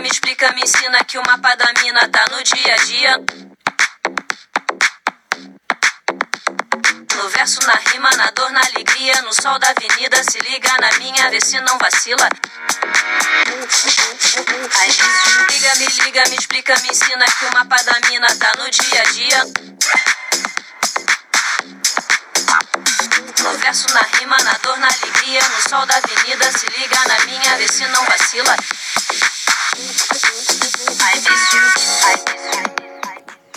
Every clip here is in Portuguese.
me me explica, me ensina que o mapa da mina tá no dia a dia. No verso, na rima, na dor, na alegria, no sol da avenida, se liga na minha, vê se não vacila. Ai, liga, me liga, me explica, me ensina que o mapa da mina tá no dia a dia. No verso, na rima, na dor, na alegria, no sol da avenida, se liga na minha, vê se não vacila.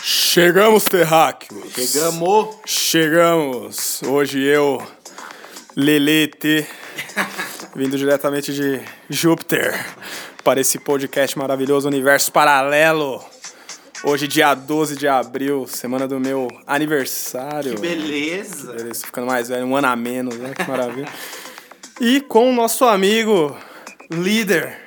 Chegamos, terráqueos. Chegamos. Chegamos. Hoje eu, Lelete, vindo diretamente de Júpiter, para esse podcast maravilhoso Universo Paralelo. Hoje, dia 12 de abril, semana do meu aniversário. Que beleza. Beleza, ficando mais velho, um ano a menos, né? Que maravilha. E com o nosso amigo, líder,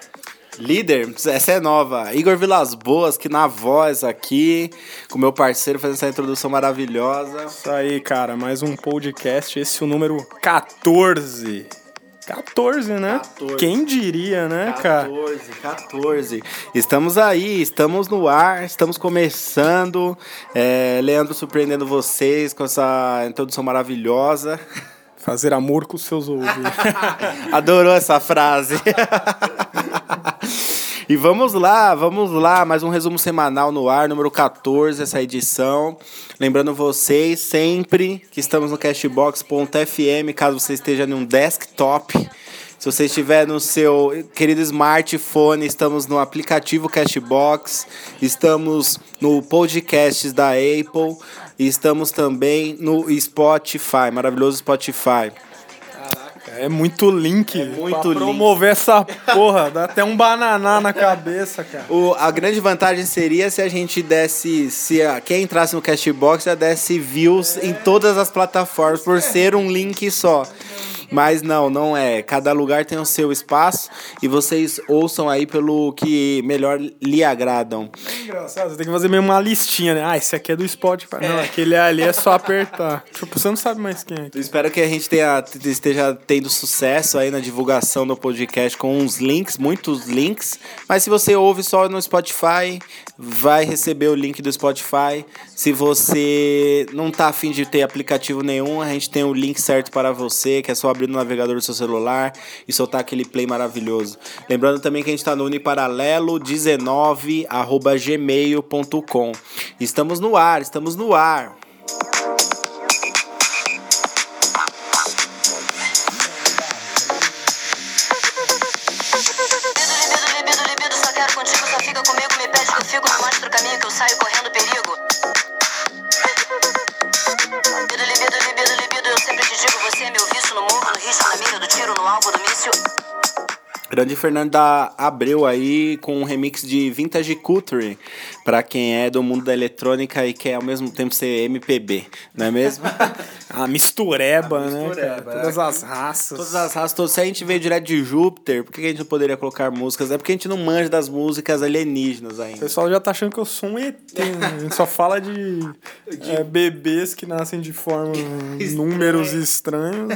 Líder, essa é nova. Igor Vilas Boas, que na voz aqui, com meu parceiro, fazendo essa introdução maravilhosa. Isso aí, cara, mais um podcast, esse é o número 14. 14, né? 14. Quem diria, né, cara? 14, 14. Estamos aí, estamos no ar, estamos começando. É, Leandro surpreendendo vocês com essa introdução maravilhosa. Fazer amor com seus ouvidos. Adorou essa frase. e vamos lá, vamos lá, mais um resumo semanal no ar, número 14, essa edição. Lembrando vocês sempre que estamos no cashbox.fm, caso você esteja em um desktop. Se você estiver no seu querido smartphone, estamos no aplicativo Cashbox, estamos no podcast da Apple e estamos também no Spotify, maravilhoso Spotify. É muito link. É muito pra link. promover essa porra. Dá até um bananá na cabeça, cara. O, a grande vantagem seria se a gente desse. Se a, quem entrasse no Cashbox já desse views em todas as plataformas, por ser um link só. Mas não, não é. Cada lugar tem o seu espaço e vocês ouçam aí pelo que melhor lhe agradam. É engraçado, você tem que fazer mesmo uma listinha, né? Ah, esse aqui é do Spotify. Não, aquele ali é só apertar. Tipo, você não sabe mais quem é. Eu espero que a gente tenha, esteja tendo sucesso aí na divulgação do podcast com uns links, muitos links. Mas se você ouve só no Spotify, vai receber o link do Spotify. Se você não tá afim de ter aplicativo nenhum, a gente tem o link certo para você, que é só abrir no navegador do seu celular e soltar aquele play maravilhoso. Lembrando também que a gente está no uniparalelo19 arroba gmail.com. Estamos no ar, estamos no ar. No alvo do míssil. Grande Fernanda Abreu aí com um remix de Vintage Culture para quem é do mundo da eletrônica e quer ao mesmo tempo ser MPB, não é mesmo? A mistureba, A né, mistureba, cara? Todas as raças. Todas as raças, todas- se a gente veio direto de Júpiter, por que a gente não poderia colocar músicas? É porque a gente não manja das músicas alienígenas O ainda. pessoal já tá achando que eu sou um ET, né? A gente só fala de, é, bebês que nascem de forma números estranhos.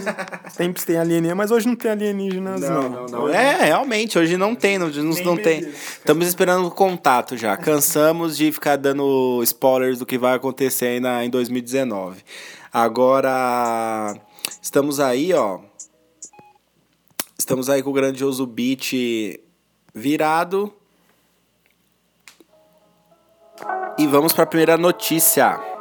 Sempre tem alienígena, mas hoje não tem alienígenas, não. É, realmente, hoje não tem, não, não, não tem. Estamos esperando o contato já. Cansamos de ficar dando spoilers do que vai acontecer aí na, em 2019. Agora, estamos aí, ó. Estamos aí com o grandioso beat virado. E vamos para a primeira notícia.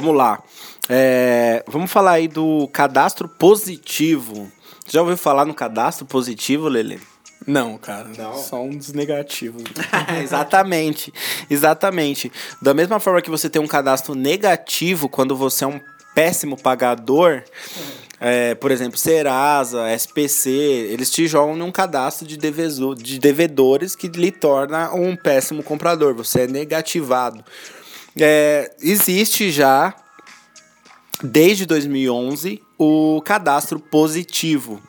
Vamos lá. É, vamos falar aí do cadastro positivo. Já ouviu falar no cadastro positivo, Lele? Não, cara. Não? Só um dos negativos. exatamente, exatamente. Da mesma forma que você tem um cadastro negativo quando você é um péssimo pagador, é, por exemplo, Serasa, SPC, eles te jogam num cadastro de, devezo- de devedores que lhe torna um péssimo comprador. Você é negativado. É, existe já desde 2011 o cadastro positivo.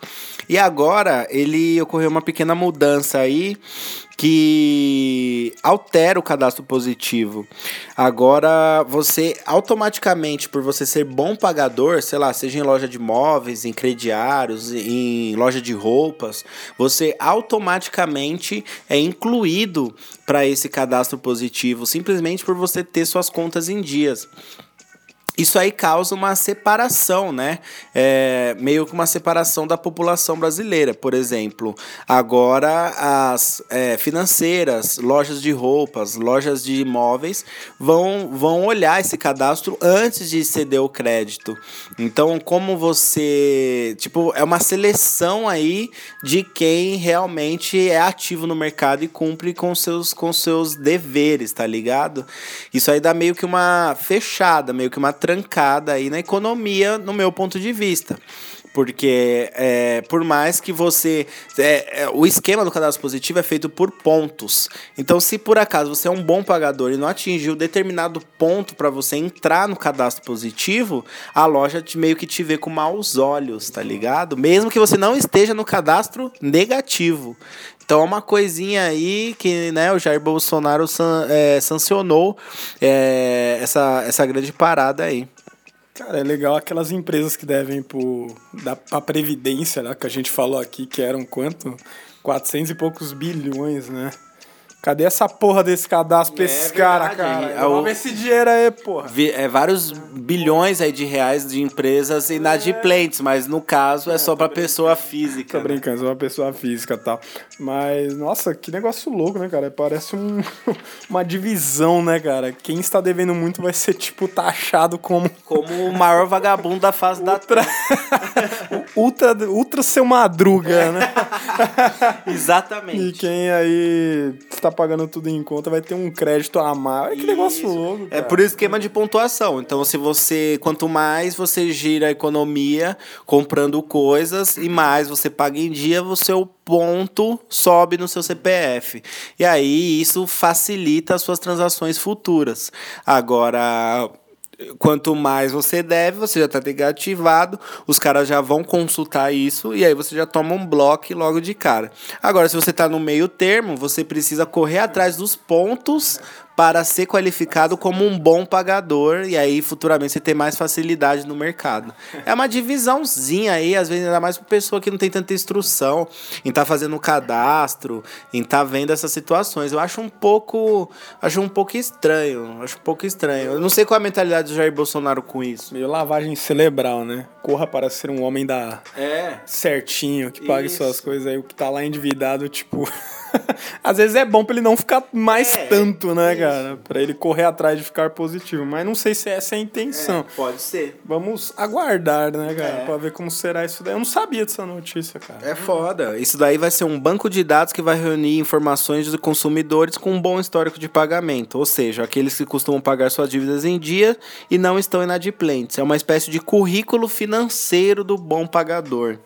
E agora ele ocorreu uma pequena mudança aí que altera o cadastro positivo. Agora você automaticamente, por você ser bom pagador, sei lá, seja em loja de móveis, em crediários, em loja de roupas, você automaticamente é incluído para esse cadastro positivo, simplesmente por você ter suas contas em dias isso aí causa uma separação, né? É, meio que uma separação da população brasileira. Por exemplo, agora as é, financeiras, lojas de roupas, lojas de imóveis vão, vão olhar esse cadastro antes de ceder o crédito. Então, como você. Tipo, é uma seleção aí de quem realmente é ativo no mercado e cumpre com seus, com seus deveres, tá ligado? Isso aí dá meio que uma fechada, meio que uma trancada aí na economia, no meu ponto de vista. Porque é, por mais que você. É, é, o esquema do cadastro positivo é feito por pontos. Então, se por acaso você é um bom pagador e não atingiu determinado ponto para você entrar no cadastro positivo, a loja te, meio que te vê com maus olhos, tá ligado? Mesmo que você não esteja no cadastro negativo. Então é uma coisinha aí que né, o Jair Bolsonaro san, é, sancionou é, essa, essa grande parada aí. Cara, é legal aquelas empresas que devem da, pra Previdência, né, que a gente falou aqui, que eram quanto? 400 e poucos bilhões, né? Cadê essa porra desse cadastro pra É esses caras, cara? é o- Vamos esse dinheiro aí, porra. Vi- é, vários bilhões aí de reais de empresas inadimplentes, mas no caso é só para pessoa física. Tô né? brincando, sou uma pessoa física e tal. Mas, nossa, que negócio louco, né, cara? Parece um, uma divisão, né, cara? Quem está devendo muito vai ser, tipo, taxado como Como o maior vagabundo da face da ultra, ultra, ultra seu madruga, né? E Exatamente. quem aí está pagando tudo em conta vai ter um crédito a mais. Olha que negócio louco, É cara. por esquema de pontuação. Então, se você. Quanto mais você gira a economia comprando coisas e mais você paga em dia, o seu ponto sobe no seu CPF. E aí isso facilita as suas transações futuras. Agora. Quanto mais você deve, você já está negativado, os caras já vão consultar isso e aí você já toma um bloco logo de cara. Agora, se você está no meio termo, você precisa correr atrás dos pontos para ser qualificado como um bom pagador e aí futuramente você ter mais facilidade no mercado. É uma divisãozinha aí, às vezes ainda mais para pessoa que não tem tanta instrução em estar fazendo um cadastro, em estar vendo essas situações. Eu acho um pouco, acho um pouco estranho, acho um pouco estranho. Eu não sei qual é a mentalidade do Jair Bolsonaro com isso. Meio lavagem cerebral, né? Corra para ser um homem da É. certinho, que pague Isso. suas coisas aí, o que tá lá endividado, tipo. Às vezes é bom pra ele não ficar mais É, tanto, né, isso. cara? Pra ele correr atrás de ficar positivo. Mas não sei se essa é a intenção. pode ser. Vamos aguardar, né, cara? É. Pra ver como será isso daí. Eu não sabia dessa notícia, cara. É foda. Isso daí vai ser um banco de dados que vai reunir informações dos consumidores com um bom histórico de pagamento. Ou seja, aqueles que costumam pagar suas dívidas em dia e não estão inadimplentes. É uma espécie de currículo financeiro do bom pagador.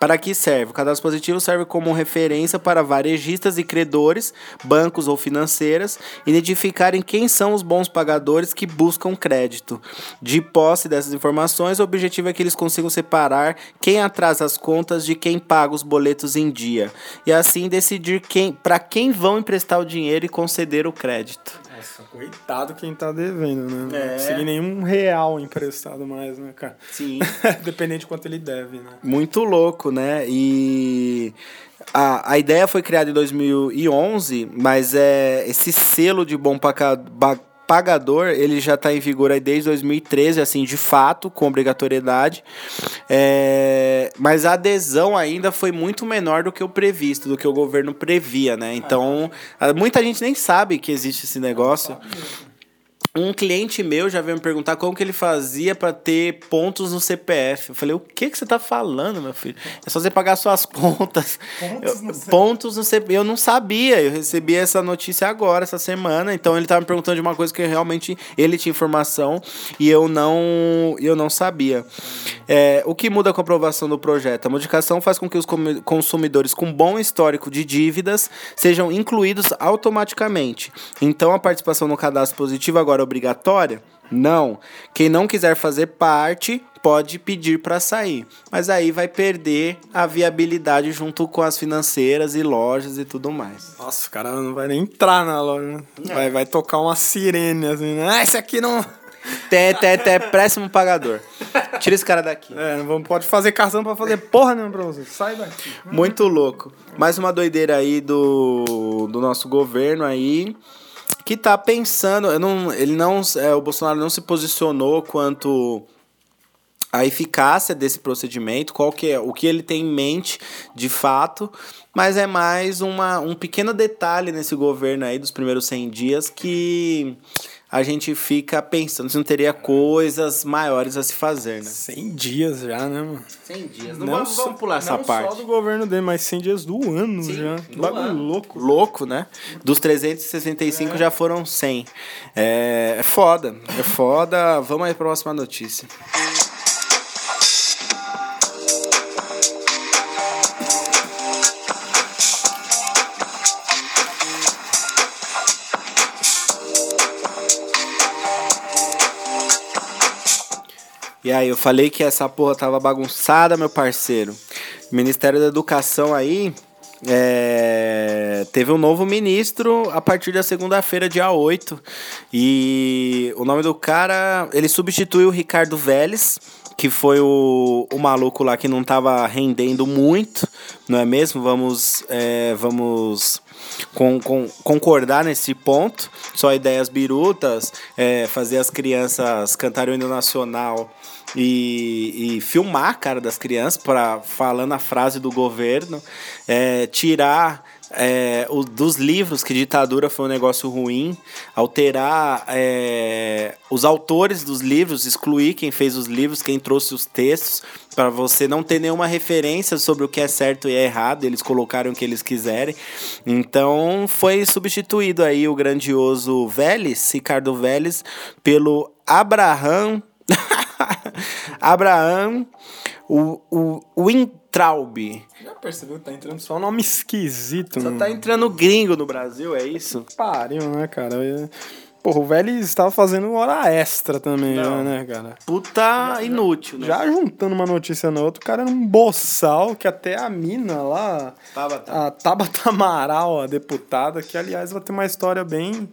Para que serve? O cadastro positivo serve como referência para varejistas e credores, bancos ou financeiras, identificarem quem são os bons pagadores que buscam crédito. De posse dessas informações, o objetivo é que eles consigam separar quem atrasa as contas de quem paga os boletos em dia. E assim decidir quem, para quem vão emprestar o dinheiro e conceder o crédito. Nossa, coitado quem tá devendo, né? Não É. consegui nenhum real emprestado mais, né, cara? Sim. Dependente de quanto ele deve, né? Muito louco, né? E a, a ideia foi criada em 2011, mas é esse selo de bom paca- ba- pagador, ele já está em vigor aí desde 2013, assim, de fato, com obrigatoriedade. É, mas a adesão ainda foi muito menor do que o previsto, do que o governo previa, né? Então, muita gente nem sabe que existe esse negócio. Um cliente meu já veio me perguntar como que ele fazia para ter pontos no CPF. Eu falei, o que que você tá falando, meu filho? É só você pagar suas contas. Pontos no CPF. pontos no CPF. Eu não sabia, eu recebi essa notícia agora, essa semana. Então ele tava me perguntando de uma coisa que realmente ele tinha informação e eu não, eu não sabia. É, o que muda com a aprovação do projeto? A modificação faz com que os consumidores com bom histórico de dívidas sejam incluídos automaticamente. Então a participação no cadastro positivo agora é obrigatória. Não. Quem não quiser fazer parte pode pedir para sair, mas aí vai perder a viabilidade junto com as financeiras e lojas e tudo mais. Nossa, o cara não vai nem entrar na loja. né? Vai, vai tocar uma sirene assim, né? Ah, esse aqui não. Té, té, té, péssimo pagador. Tira esse cara daqui. É, não pode fazer cartão pra fazer porra nenhuma pra você. Sai daqui. Muito louco. Mais uma doideira aí do, do nosso governo aí. Que tá pensando. Não, ele não. é, o Bolsonaro não se posicionou quanto a eficácia desse procedimento, qual que é o que ele tem em mente de fato, mas é mais uma, um pequeno detalhe nesse governo aí dos primeiros 100 dias que a gente fica pensando se não teria coisas maiores a se fazer, né? 100 dias já, né, mano? 100 dias, só- pular essa não parte. só do governo dele, mas 100 dias do ano já. do Bagulho ano. louco. Louco, né? Dos 365 já foram 100. É, é foda, é foda. Vamos aí pra próxima notícia. E aí, eu falei que essa porra tava bagunçada, meu parceiro. Ministério da Educação aí é, teve um novo ministro a partir da segunda-feira, dia 8. E o nome do cara, ele substitui o Ricardo Vélez, que foi o, o maluco lá que não tava rendendo muito, não é mesmo? Vamos, é, vamos com, com, concordar nesse ponto. Só ideias birutas, é, fazer as crianças cantarem o hino nacional e, e filmar a cara das crianças para falando a frase do governo, é, tirar é, o, dos livros que ditadura foi um negócio ruim, alterar é, os autores dos livros, excluir quem fez os livros, quem trouxe os textos, para você não ter nenhuma referência sobre o que é certo e é errado, eles colocaram o que eles quiserem. Então foi substituído aí o grandioso Vélez, Ricardo Vélez, pelo Abraham. Abraham o, o Wintraub. Já percebeu que tá entrando só nome esquisito, Só mano? tá entrando gringo no Brasil, é isso? Pariu, né, cara? Porra, o velho estava fazendo hora extra também, já, Não. né, cara? Puta inútil, né? Já juntando uma notícia na outra, o cara era um boçal que até a mina lá, Tabata. a Tabata Amaral, a deputada, que aliás vai ter uma história bem,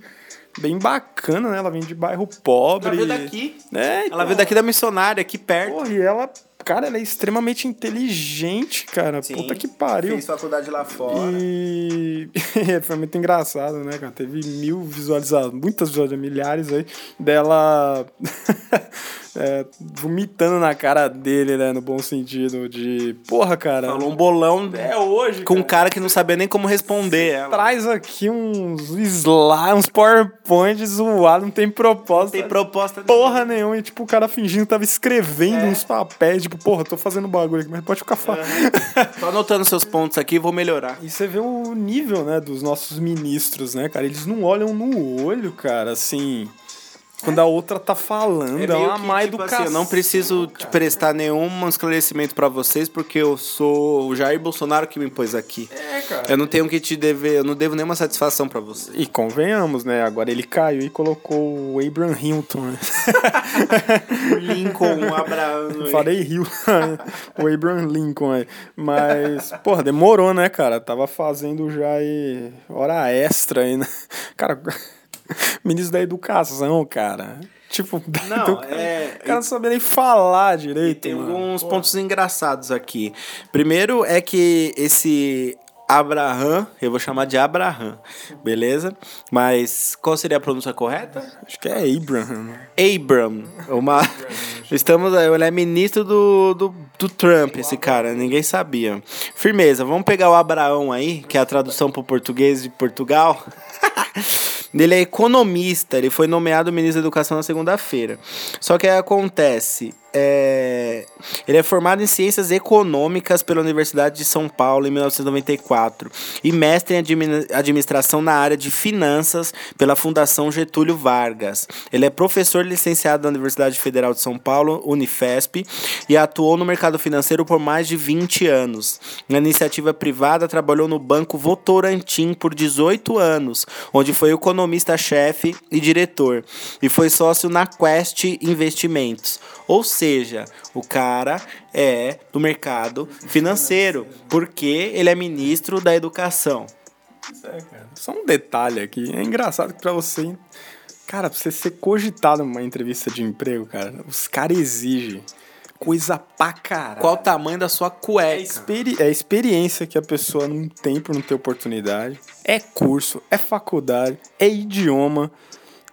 bem bacana, né? Ela vem de bairro pobre. Ela veio daqui. É, Ela veio daqui da missionária, aqui perto. Porra, e ela, cara, ela é extremamente inteligente, cara. Puta que pariu. Fez faculdade lá fora. E foi muito engraçado, né, cara? Teve mil visualizações, muitas visualizações, milhares aí, dela é, vomitando na cara dele, né? No bom sentido de, porra, cara. Falou um bolão É hoje, com um cara. cara que não sabia nem como responder ela. Traz aqui uns slides, uns PowerPoint zoados, não tem propósito. Tem proposta Porra nenhuma, e tipo, o cara fingindo que tava escrevendo uns papéis, tipo, porra, tô fazendo bagulho aqui, mas pode ficar falando. Tô anotando seus pontos aqui, vou melhorar. E você vê o nível, né, dos nossos ministros, né, cara? Eles não olham no olho, cara, assim. Quando a outra tá falando, é, uma que, má tipo educação. assim, eu não preciso te prestar nenhum esclarecimento pra vocês, porque eu sou o Jair Bolsonaro que me pôs aqui. É, cara. Eu não tenho que te dever, eu não devo nenhuma satisfação pra você. E convenhamos, né? Agora ele caiu e colocou o Abraham Hilton, né? Lincoln, um Abraão. Falei Rio, o Abraham Lincoln aí. Mas, porra, demorou, né, cara? Tava fazendo já aí hora extra aí, né? Cara, ministro da educação, cara. Tipo, Não, então, é- O cara não sabia nem falar E direito. tem mano. alguns pontos engraçados aqui. Primeiro é que esse Abraham, eu vou chamar de Abraham, beleza? Mas qual seria a pronúncia correta? Acho que é Abraham. Abram. Uma... Estamos aí, ele é ministro do, do, do Trump, esse cara, ninguém sabia. Firmeza, vamos pegar o Abraão aí, que é a tradução para o português de Portugal. Ele é economista, ele foi nomeado ministro da Educação na segunda-feira. Só que aí acontece, é, ele é formado em Ciências Econômicas pela Universidade de São Paulo em 1994 e mestre em admi- Administração na área de Finanças pela Fundação Getúlio Vargas. Ele é professor licenciado da Universidade Federal de São Paulo, Unifesp, e atuou no mercado financeiro por mais de 20 anos. Na iniciativa privada, trabalhou no Banco Votorantim por 18 anos, onde foi economista-chefe e diretor, e foi sócio na Quest Investimentos. Ou seja, o cara é do mercado financeiro, porque ele é ministro da educação. É. Só um detalhe aqui. É engraçado que pra você. Cara, pra você ser cogitado numa entrevista de emprego, cara, os caras exigem coisa pra caralho. Qual o tamanho da sua É, cueca? experi é experiência que a pessoa não tem por não ter oportunidade. É curso, é faculdade, é idioma,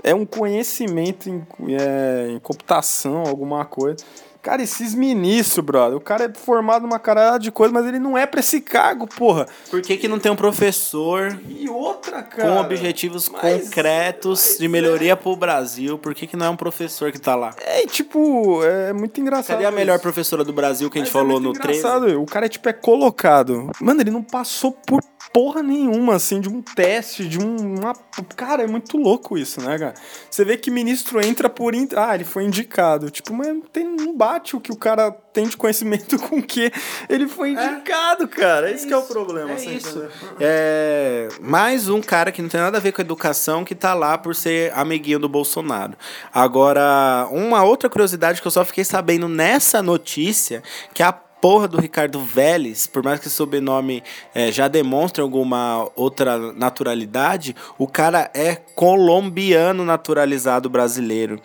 é um conhecimento em, é, em computação, alguma coisa. Cara, esses ministros, brother, o cara é formado numa caralhada de coisa, mas ele não é pra esse cargo, porra. Por que, que não tem um professor E outra, cara. com objetivos mas- concretos mas de melhoria pro Brasil? Por que, que não é um professor que tá lá? É, tipo, é muito engraçado. Cadê a melhor isso. professora do Brasil que a gente Mas é falou no 13? engraçado, O cara, tipo, é colocado. Mano, ele não passou por porra nenhuma, assim, de um teste, de um, uma... Cara, é muito louco isso, né, cara? Você vê que ministro entra por... in- Ah, ele foi indicado. Tipo, mas não, tem, não bate o que o cara tem de conhecimento com o que ele foi indicado, cara. Esse que é o problema. É isso. É mais um cara que não tem nada a ver com a educação que tá lá por ser amiguinho do Bolsonaro. Agora, uma outra curiosidade que eu só fiquei sabendo nessa notícia, que a porra do Ricardo Vélez, por mais que o sobrenome eh, já demonstre alguma outra naturalidade, o cara é colombiano naturalizado brasileiro.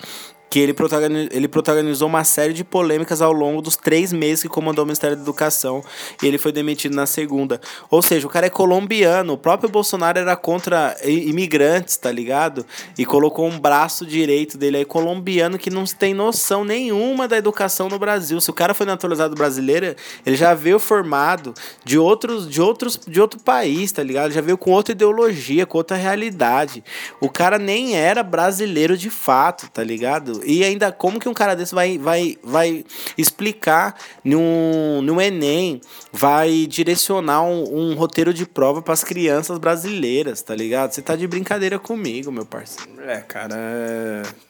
Que ele, protagoni- ele protagonizou uma série de polêmicas ao longo dos três meses que comandou o Ministério da Educação e ele foi demitido na segunda. Ou seja, o cara é colombiano. O próprio Bolsonaro era contra imigrantes, tá ligado? E colocou um braço direito dele aí, colombiano, que não tem noção nenhuma da educação no Brasil. Se o cara foi naturalizado brasileiro, ele já veio formado de outros, de outros, de outro país, tá ligado? Já veio com outra ideologia, com outra realidade. O cara nem era brasileiro de fato, tá ligado? E ainda como que um cara desse vai, vai, vai explicar num, num Enem, vai direcionar um, um roteiro de prova para as crianças brasileiras, tá ligado? Você tá de brincadeira comigo, meu parceiro. É, cara, é...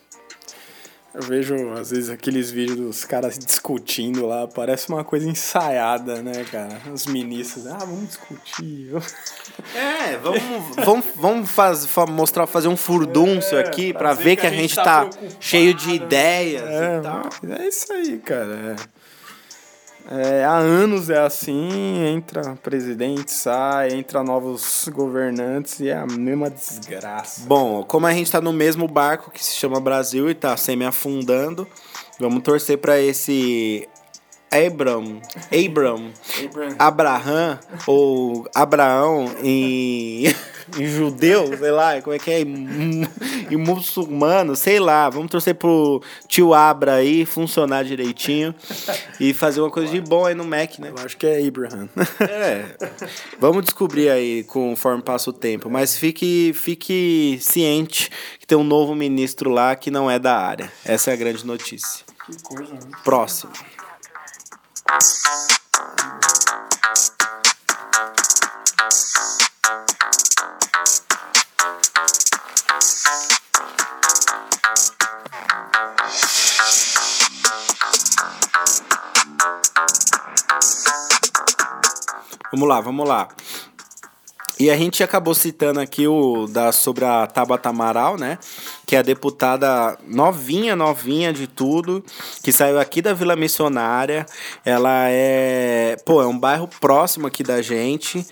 Eu vejo, às vezes, aqueles vídeos dos caras discutindo lá, parece uma coisa ensaiada, né, cara? Os ministros, ah, vamos discutir. É, vamos, vamos, vamos faz, fa- mostrar, fazer um furdúncio É, aqui pra para ver que a gente tá preocupado. cheio de ideias É, e tal. é isso aí, cara. É. É, há anos é assim, entra presidente, sai, entra novos governantes e é a mesma desgraça. Bom, como a gente tá no mesmo barco que se chama Brasil e tá semi-afundando, vamos torcer para esse Abram, Abram, Abraham ou Abraão em, em judeu, sei lá, como é que é, em, em muçulmano, sei lá. Vamos torcer pro tio Abra aí funcionar direitinho e fazer uma coisa de bom aí no Mac, né? Eu acho que é Abraham. É. Vamos descobrir aí conforme passa o tempo. Mas fique, fique ciente que tem um novo ministro lá que não é da área. Essa é a grande notícia. que coisa, né? Próximo. Vamos lá, vamos lá. E a gente acabou citando aqui o da sobre a Tabata Amaral, né? Que é a deputada novinha, novinha de tudo, que saiu aqui da Vila Missionária. Ela é, pô, é um bairro próximo aqui da gente.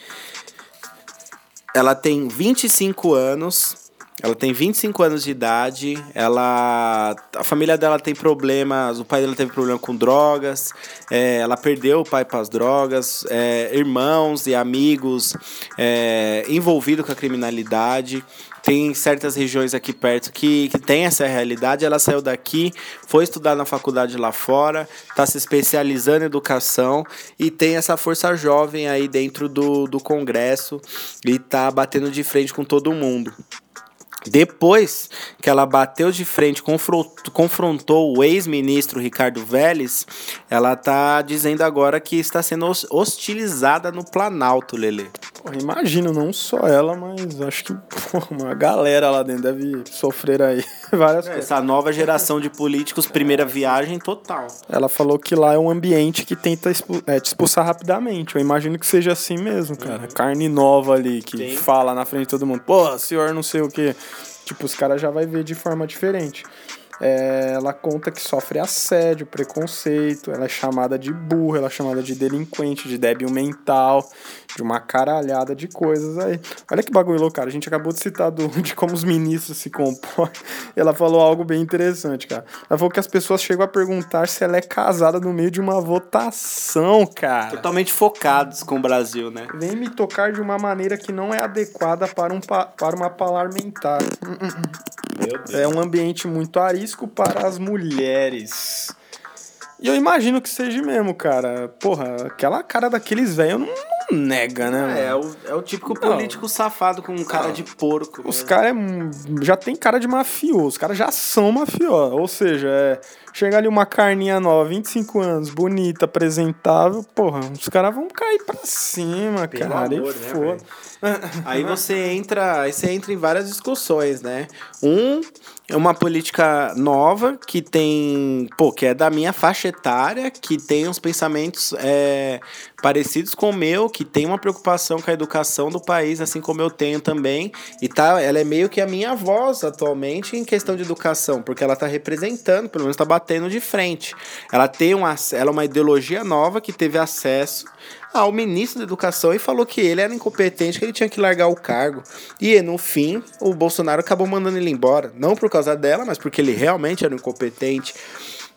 Ela tem 25 anos. Ela tem 25 anos de idade. Ela. A família dela tem problemas. O pai dela teve problema com drogas. é, ela perdeu o pai para as drogas. é, irmãos e amigos é, envolvidos com a criminalidade. Tem certas regiões aqui perto que, que tem essa realidade. Ela saiu daqui, foi estudar na faculdade lá fora, está se especializando em educação e tem essa força jovem aí dentro do, do Congresso e tá batendo de frente com todo mundo. Depois que ela bateu de frente, confrontou, o ex-ministro Ricardo Vélez, ela tá dizendo agora que está sendo hos- hostilizada no Planalto, Lele. Imagino, não só ela, mas acho que uma galera lá dentro deve sofrer aí várias coisas. Essa nova geração de políticos, primeira viagem total. Ela falou que lá é um ambiente que tenta expu- é, te expulsar rapidamente. Eu imagino que seja assim mesmo, cara. Carne nova ali, que Sim. fala na frente de todo mundo, pô, senhor não sei o quê. Tipo, os caras já vai ver de forma diferente. É, ela conta que sofre assédio, preconceito, ela é chamada de burra, ela é chamada de delinquente, de débil mental, de uma caralhada de coisas aí. Olha que bagulho louco, cara. A gente acabou de citar do, de como os ministros se comportam. Ela falou algo bem interessante, cara. Ela falou que as pessoas chegam a perguntar se ela é casada no meio de uma votação, cara. Totalmente focados com o Brasil, né? Vem me tocar de uma maneira que não é adequada para, um, pa- para uma parlamentar. Meu Deus. É um ambiente muito arisco para as mulheres. E eu imagino que seja mesmo, cara. Porra, aquela cara daqueles velhos não nega, né? É, mano? o, é o típico Não. político safado com cara de porco. Os né? caras é, já tem cara de mafioso, os caras já são mafiosos. Ou seja, é, chega ali uma carninha nova, 25 anos, bonita, apresentável, porra, os caras vão cair pra cima, Pelo cara. amor, e né, foda. Aí você entra, aí você entra em várias discussões, né? Um é uma política nova que tem, pô, que é da minha faixa etária, que tem uns pensamentos é, parecidos com o meu, que tem uma preocupação com a educação do país, assim como eu tenho também. E tá, ela é meio que a minha voz atualmente em questão de educação, porque ela tá representando, pelo menos tá batendo de frente. Ela tem uma, ela é uma ideologia nova que teve acesso ao ministro da Educação e falou que ele era incompetente, que ele tinha que largar o cargo. E no fim, o Bolsonaro acabou mandando ele embora. Não por causa dela, mas porque ele realmente era incompetente.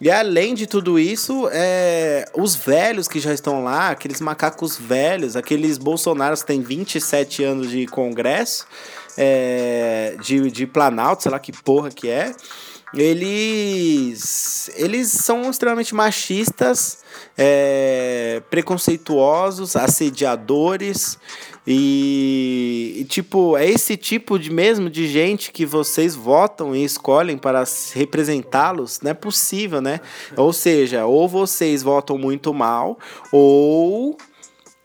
E além de tudo isso, é, os velhos que já estão lá, aqueles macacos velhos, aqueles bolsonaros que têm 27 anos de congresso, é, de, de Planalto, sei lá que porra que é, eles, eles são extremamente machistas, é, preconceituosos, assediadores e, e, tipo é esse tipo de mesmo de gente que vocês votam e escolhem para representá-los não é possível né ou seja ou vocês votam muito mal ou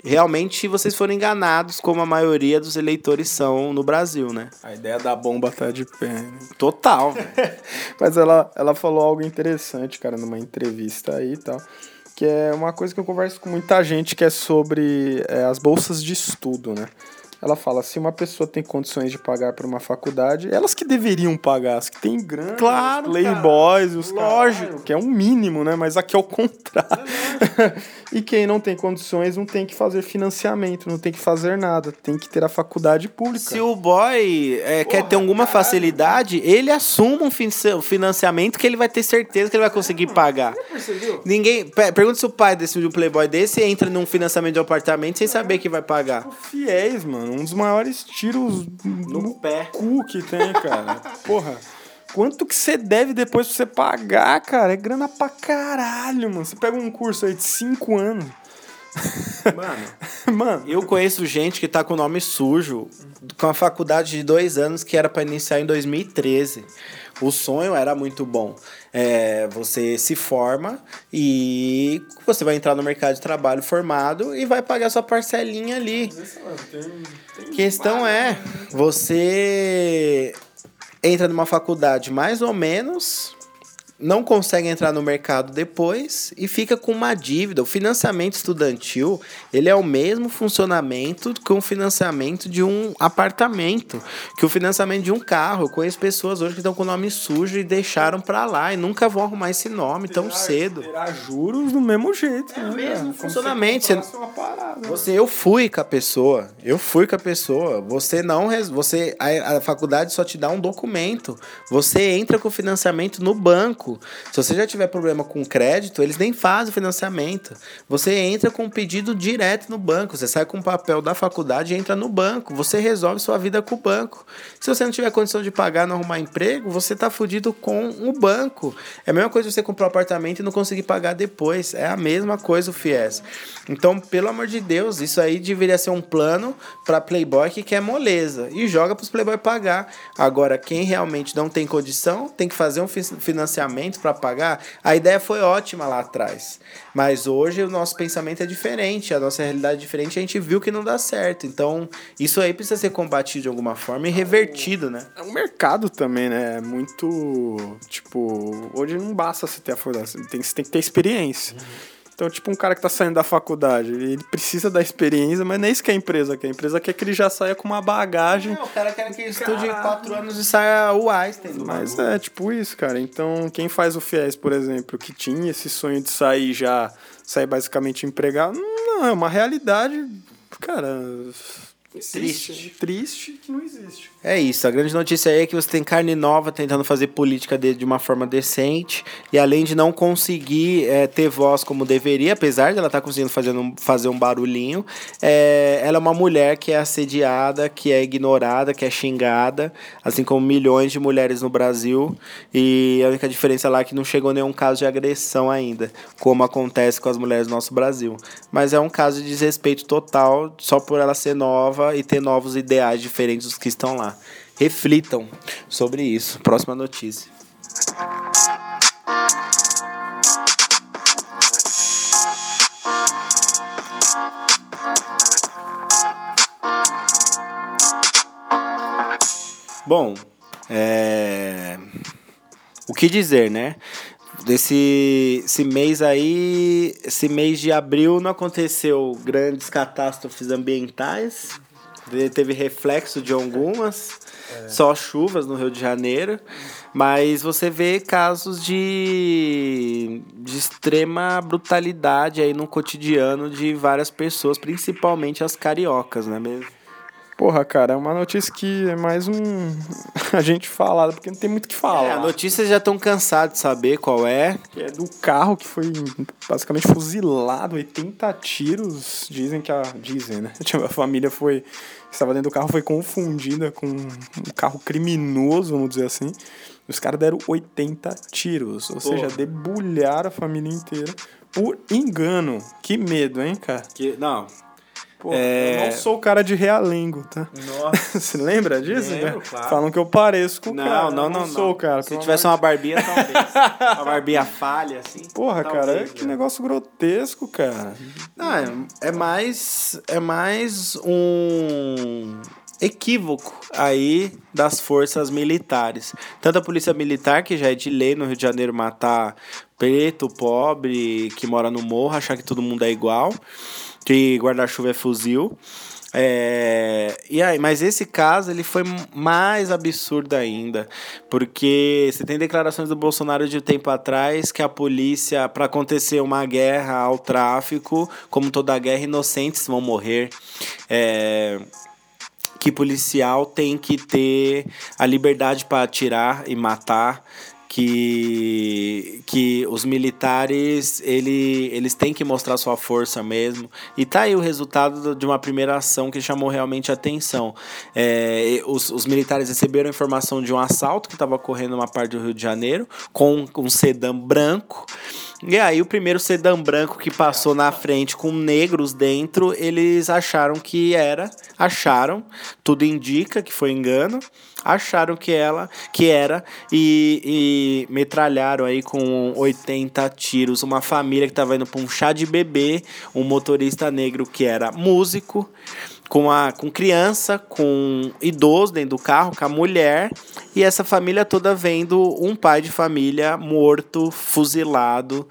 realmente vocês foram enganados como a maioria dos eleitores são no Brasil né A ideia da bomba tá de pé. né? total. Mas ela, ela falou algo interessante, cara, numa entrevista aí e tal. Que é uma coisa que eu converso com muita gente que é sobre é, as bolsas de estudo, né? Ela fala, se uma pessoa tem condições de pagar por uma faculdade, elas que deveriam pagar, as que têm grana, Claro, os playboys, os Lógico. caralho, que é um mínimo, né? Mas aqui é o contrário. e quem não tem condições não tem que fazer financiamento, não tem que fazer nada, tem que ter a faculdade pública. Se o boy é, quer ter alguma facilidade, ele assuma um fin- financiamento que ele vai ter certeza que ele vai conseguir pagar. Ninguém. pe- Pergunta se o pai desse de um playboy desse entra num financiamento de um apartamento sem saber que vai pagar. Fiéis, mano. Um dos maiores tiros no, pé. cu que tem, cara. Porra. Quanto que você deve depois pra você pagar, cara? É grana pra caralho, mano. Você pega um curso aí de 5 anos. Mano, Mano, eu conheço gente que tá com o nome sujo, com a faculdade de dois anos que era pra iniciar em 2013. O sonho era muito bom. É, você se forma e você vai entrar no mercado de trabalho formado e vai pagar sua parcelinha ali. Questão é, você entra numa faculdade mais ou menos, não consegue entrar no mercado depois e fica com uma dívida. O financiamento estudantil, ele é o mesmo funcionamento que o financiamento de um apartamento, que o financiamento de um carro. Eu conheço pessoas hoje que estão com o nome sujo e deixaram pra lá e nunca vão arrumar esse nome tão cedo. terá juros do mesmo jeito, né? mesmo cara? Como funcionamento, você- parada. Você, eu fui com a pessoa, eu fui com a pessoa. Você não, você a, a faculdade só te dá um documento. Você entra com o financiamento no banco. Banco, se você já tiver problema com crédito, eles nem fazem o financiamento. Você entra com um pedido direto no banco. Você sai com o papel da faculdade e entra no banco. Você resolve sua vida com o banco. Se você não tiver condição de pagar, não arrumar emprego, você tá fudido com o banco. É a mesma coisa você comprar um apartamento e não conseguir pagar depois. É a mesma coisa o FIES. Então, pelo amor de Deus, isso aí deveria ser um plano para playboy que quer moleza e joga para playboy pagar. Agora, quem realmente não tem condição, tem que fazer um financiamento para pagar. A ideia foi ótima lá atrás, mas hoje o nosso pensamento é diferente, a nossa realidade é diferente, a gente viu que não dá certo. Então, isso aí precisa ser combatido de alguma forma e revertido, né? É um mercado também, né? É muito, tipo, hoje não basta você ter a formação, tem, você tem que ter experiência. Uhum. Então, tipo, um cara que tá saindo da faculdade, ele precisa da experiência, mas não é isso que a empresa quer. A empresa quer que ele já saia com uma bagagem. Não, o cara quer que ele estude quatro anos e saia o Einstein. Mas é, tipo isso, cara. Então, quem faz o FIES, por exemplo, que tinha esse sonho de sair já, sair basicamente empregado, não, é uma realidade, cara Triste. Triste que não existe. É isso. A grande notícia aí é que você tem carne nova tentando fazer política de, de uma forma decente. E além de não conseguir é, ter voz como deveria, apesar de ela estar tá conseguindo fazer um, fazer um barulhinho, é, ela é uma mulher que é assediada, que é ignorada, que é xingada, assim como milhões de mulheres no Brasil. E a única diferença lá é que não chegou nenhum caso de agressão ainda, como acontece com as mulheres do nosso Brasil. Mas é um caso de desrespeito total, só por ela ser nova e ter novos ideais diferentes dos que estão lá. Reflitam sobre isso. Próxima notícia. Bom, é... o que dizer, né? Desse esse mês aí, esse mês de abril não aconteceu grandes catástrofes ambientais, teve reflexo de algumas, é. só chuvas no Rio de Janeiro, mas você vê casos de, de extrema brutalidade aí no cotidiano de várias pessoas, principalmente as cariocas, não é mesmo? Porra, cara, é uma notícia que é mais um. a gente falada, porque não tem muito o que falar. É, a notícia já estão cansados de saber qual é. Que é do carro que foi basicamente fuzilado, 80 tiros. Dizem que a. Dizem, né? A família foi. Estava dentro do carro, foi confundida com um carro criminoso, vamos dizer assim. Os caras deram 80 tiros, ou Porra. seja, debulharam a família inteira por engano. Que medo, hein, cara? Que, não, Pô, é... eu não sou o cara de realengo, tá? Nossa. Você lembra disso? Lembro, claro. Falam que eu pareço com o não, cara. Não, não, não. sou o cara. Se tivesse uma barbinha, talvez. uma barbinha falha, assim. Porra, talvez, cara, é que negócio grotesco, cara. Não, é, é mais. É mais um equívoco aí das forças militares. Tanto a polícia militar, que já é de lei no Rio de Janeiro matar preto, pobre, que mora no morro, achar que todo mundo é igual que guarda-chuva é fuzil. É, e aí, mas esse caso ele foi mais absurdo ainda, porque você tem declarações do Bolsonaro de um tempo atrás que a polícia, para acontecer uma guerra ao tráfico, como toda guerra, inocentes vão morrer. É, que policial tem que ter a liberdade para atirar e matar que, que os militares ele, eles têm que mostrar sua força mesmo. E tá aí o resultado de uma primeira ação que chamou realmente atenção. É, os, os militares receberam informação de um assalto que estava ocorrendo numa parte do Rio de Janeiro com um sedã branco. E aí, o primeiro sedã branco que passou na frente com negros dentro, eles acharam que era, acharam, tudo indica que foi engano, acharam que ela, que era e, e metralharam aí com 80 tiros uma família que estava indo para um chá de bebê, um motorista negro que era músico com, a, com criança, com idoso dentro do carro, com a mulher, e essa família toda vendo um pai de família morto, fuzilado,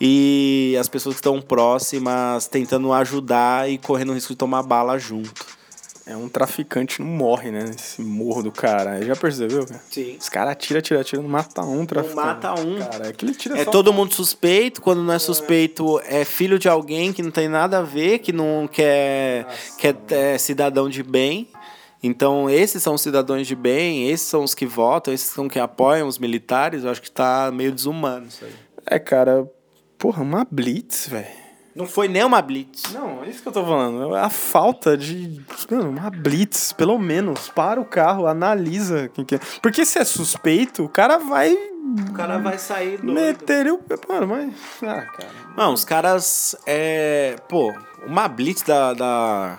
e as pessoas que estão próximas tentando ajudar e correndo o risco de tomar bala junto. É um traficante não morre, né? Esse morro do cara. Já percebeu, cara? Sim. Os caras atiram, atiram, atiram, não mata um traficante. Não mata um. Cara, é que ele tira É todo mundo suspeito. Quando não é suspeito, é filho de alguém que não tem nada a ver, que não quer, quer é cidadão de bem. Então, esses são os cidadãos de bem, esses são os que votam, esses são os que apoiam os militares. Eu acho que tá meio desumano isso aí. É, cara, porra, uma blitz, velho. Não foi nem uma blitz. Não, é isso que eu tô falando. É a falta de. Mano, uma blitz, pelo menos. Para o carro, analisa quem que é. Porque se é suspeito, o cara vai. O cara vai sair doido. Meter o- Mano, mas. Ah, cara. Não, os caras. É. Pô, uma blitz da. da-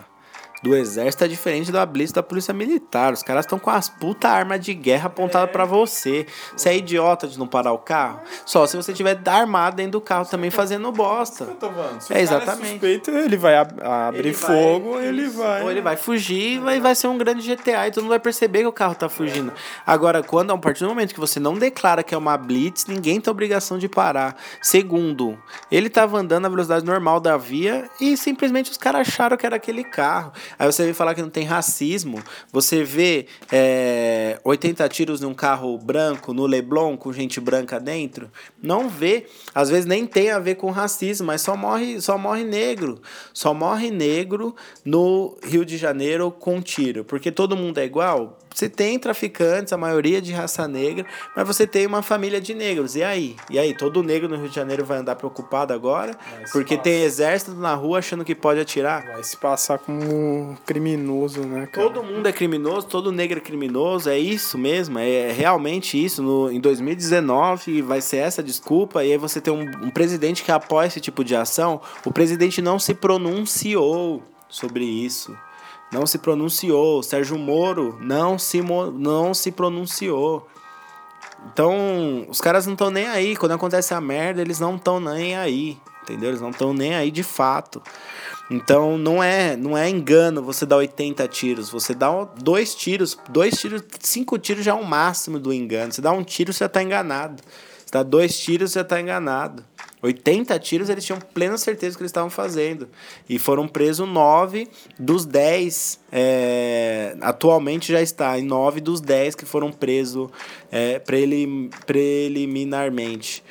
do exército é diferente da blitz da polícia militar. Os caras estão com as puta arma de guerra apontada pra você. Você é idiota de não parar o carro? Só se você tiver armado dentro do carro também fazendo bosta. Se É, o cara exatamente. suspeito, ele vai ab- abrir Ele vai- fogo, ele vai. Ou ele vai fugir e vai, vai ser um grande GTA e todo mundo vai perceber que o carro tá fugindo. Agora, quando a partir do momento que você não declara que é uma blitz, ninguém tem obrigação de parar. Segundo, ele tava andando na velocidade normal da via e simplesmente os caras acharam que era aquele carro. Aí você vem falar que não tem racismo. Você vê é, 80 tiros num carro branco no Leblon com gente branca dentro. Não vê. Às vezes nem tem a ver com racismo, mas só morre, só morre negro. Só morre negro no Rio de Janeiro com tiro. Porque todo mundo é igual. Você tem traficantes, a maioria de raça negra, mas você tem uma família de negros. E aí? E aí? Todo negro no Rio de Janeiro vai andar preocupado agora? Porque passa. tem exército na rua achando que pode atirar? Vai se passar como criminoso, né, cara? Todo mundo é criminoso, todo negro é criminoso, é isso mesmo, é realmente isso. No, em 2019 vai ser essa desculpa, e aí você tem um, um presidente que apoia esse tipo de ação. O presidente não se pronunciou sobre isso. Não se pronunciou. Sérgio Moro não se, não se pronunciou. Então, os caras não estão nem aí. Quando acontece a merda, eles não estão nem aí. Entendeu? Eles não estão nem aí de fato. Então, não é, não é engano você dar 80 tiros. Você dá dois tiros. Dois tiros, cinco tiros já é o máximo do engano. Você dá um tiro, você já tá enganado. Você dá dois tiros, você já tá enganado. 80 tiros, eles tinham plena certeza do que eles estavam fazendo. E foram presos nove dos 10. é, atualmente já está em nove dos 10 que foram presos é, prelim- preliminarmente.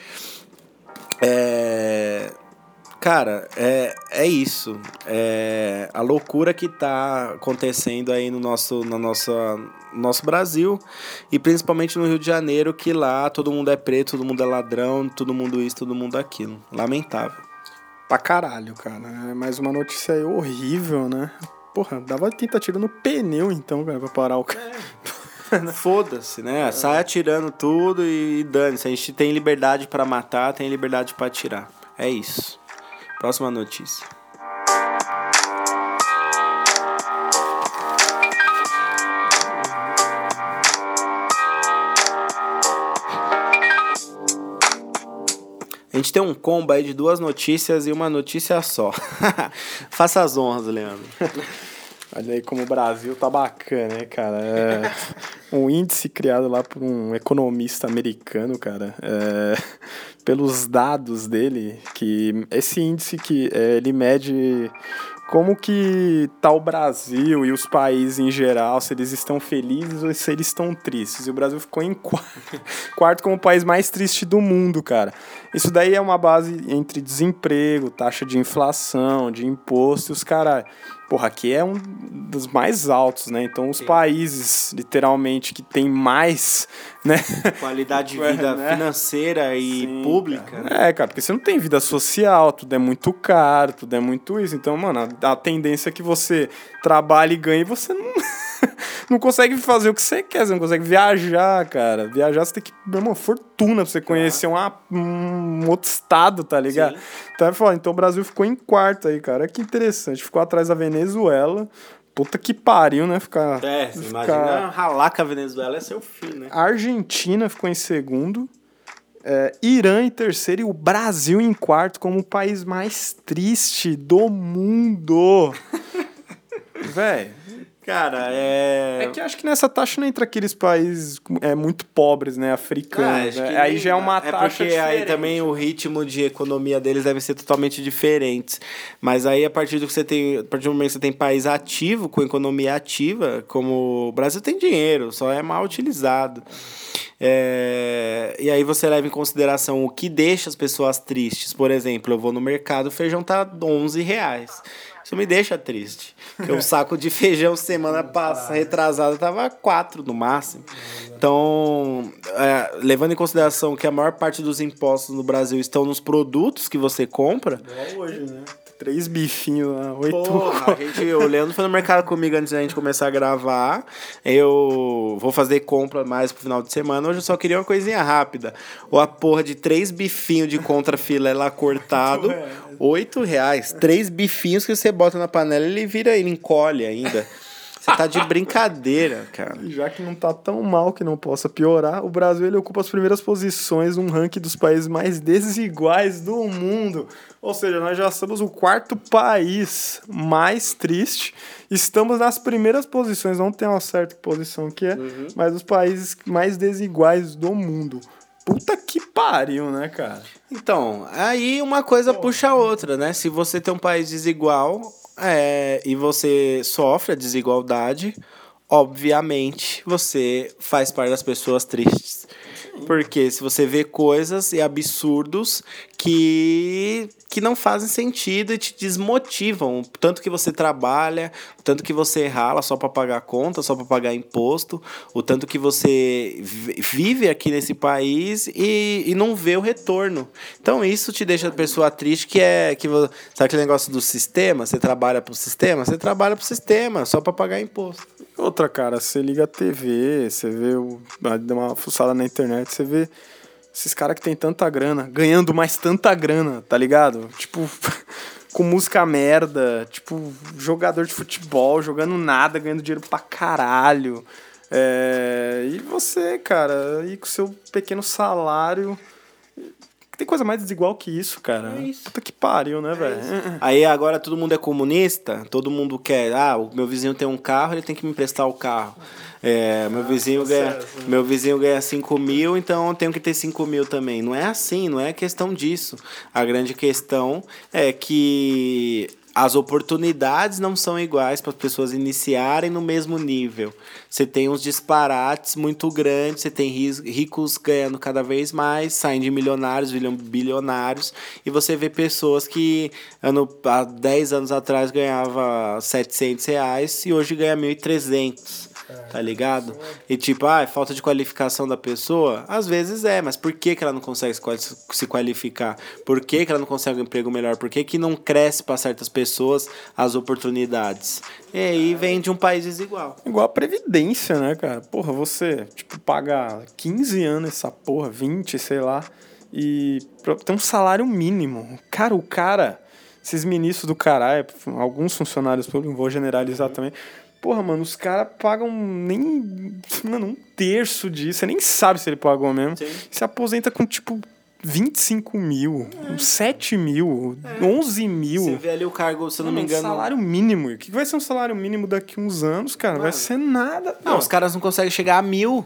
É, cara, é, é isso. É a loucura que tá acontecendo aí no nosso, na nossa, no nosso Brasil e principalmente no Rio de Janeiro, que lá todo mundo é preto, todo mundo é ladrão, todo mundo isso, todo mundo aquilo. Lamentável. Pra caralho, cara. É mais uma notícia aí horrível, né? Porra, dava 80 tiros no pneu, então, cara, pra parar o carro. Foda-se, né? Sai atirando tudo e dane-se. A gente tem liberdade pra matar, tem liberdade pra atirar. É isso. Próxima notícia. A gente tem um combo aí de duas notícias e uma notícia só. Faça as honras, Leandro. Olha aí como o Brasil tá bacana, né, cara? É um índice criado lá por um economista americano, cara. é, pelos dados dele, que esse índice que é, ele mede como que tá o Brasil e os países em geral, se eles estão felizes ou se eles estão tristes. E o Brasil ficou em qua- quarto como o país mais triste do mundo, cara. Isso daí é uma base entre desemprego, taxa de inflação, de imposto os caras. Porra, aqui é um dos mais altos, né? Então os países, literalmente, que tem mais, né? Qualidade de Ué, vida né? financeira e Sim, pública. né? É, cara, porque você não tem vida social, tudo é muito caro, tudo é muito isso. Então, mano, a, a tendência é que você trabalhe e ganhe você não, não consegue fazer o que você quer, você não consegue viajar, cara. Viajar você tem que dar uma fortuna pra você conhecer uma, um outro estado, tá ligado? Sim. Então foda. Então o Brasil ficou em quarto aí, cara. Que interessante. Ficou atrás da Venezuela. Puta que pariu, né? Ficar. É, você ficar- imagina ralar com a Venezuela é seu fim, né? a Argentina ficou em segundo. é, Irã em terceiro e o Brasil em quarto como o país mais triste do mundo. Véi. Cara, é. É que acho que nessa taxa não entra aqueles países é, muito pobres, né? Ah, Africanos. acho né? Aí já é uma é taxa porque aí diferente. também o ritmo de economia deles deve ser totalmente diferente. Mas aí a partir do que você tem, a partir do momento que você tem país ativo com economia ativa, como o Brasil tem dinheiro, só é mal utilizado. É, e aí você leva em consideração o que deixa as pessoas tristes. Por exemplo, eu vou no mercado, o feijão tá 11 reais. Isso me deixa triste. Porque o saco de feijão semana passada, retrasada, tava quatro no máximo. Então, é, levando em consideração que a maior parte dos impostos no Brasil estão nos produtos que você compra, Igual hoje, né? Três bifinhos lá, oito. Porra, a gente, o Leandro foi no mercado comigo antes da gente começar a gravar. Eu vou fazer compra mais pro final de semana. Hoje eu só queria uma coisinha rápida. Ou a porra de três bifinhos de contrafilé lá cortado. Oito reais. Três bifinhos que você bota na panela e ele vira, ele encolhe ainda. Você tá de brincadeira, cara. Já que não tá tão mal que não possa piorar, o Brasil ele ocupa as primeiras posições num ranking dos países mais desiguais do mundo. Ou seja, nós já somos o quarto país mais triste. Estamos nas primeiras posições, não tem uma certa posição que é, mas os países mais desiguais do mundo. Puta que pariu, né, cara? Então, aí uma coisa puxa a outra, né? Se você tem um país desigual é, e você sofre a desigualdade, obviamente você faz parte das pessoas tristes. Porque se você vê coisas e absurdos que, que não fazem sentido e te desmotivam, tanto que você trabalha, tanto que você rala só para pagar conta, só para pagar imposto, o tanto que você vi- vive aqui nesse país e, e não vê o retorno. Então isso te deixa a pessoa triste que é que sabe aquele negócio do sistema, você trabalha pro sistema, você trabalha pro sistema só para pagar imposto. Outra, cara, você liga a TV, você vê o, dá uma fuçada na internet, você vê esses caras que tem tanta grana, ganhando mais tanta grana, tá ligado? Tipo, com música merda, tipo, jogador de futebol, jogando nada, ganhando dinheiro pra caralho. É, e você, cara, aí com seu pequeno salário. Tem coisa mais desigual que isso, cara. É isso. Puta que pariu, né, velho? Aí agora todo mundo é comunista, todo mundo quer, ah, o meu vizinho tem um carro, ele tem que me emprestar o carro. É, meu vizinho ganha, meu vizinho ganha 5 mil, então eu tenho que ter 5 mil também. Não é assim, não é questão disso. A grande questão é que as oportunidades não são iguais para as pessoas iniciarem no mesmo nível. Você tem uns disparates muito grandes, você tem ricos ganhando cada vez mais, saem de milionários, bilionários, e você vê pessoas que ano, há 10 anos atrás ganhava 700 reais e hoje ganha 1.300. Tá ligado? E tipo, ah, é falta de qualificação da pessoa? Às vezes é, mas por que, que ela não consegue se quali- se qualificar? Por que, que ela não consegue um emprego melhor? Por que, que não cresce para certas pessoas as oportunidades? E aí vem de um país desigual. Igual a Previdência, né, cara? Porra, você, tipo, paga 15 anos essa porra, 20, sei lá, e ter um salário mínimo. Cara, o cara, esses ministros do caralho, alguns funcionários públicos, vou generalizar também. Porra, mano, os caras pagam nem. Mano, um terço disso. Você nem sabe se ele pagou mesmo. Sim. Se aposenta com, tipo, 25 mil, 7 mil, 11 mil. Você vê ali o cargo, se eu não me Mano, engano. Um salário mínimo. O que vai ser um salário mínimo daqui uns anos, cara? Vai ser nada. Não, os caras não conseguem chegar a mil.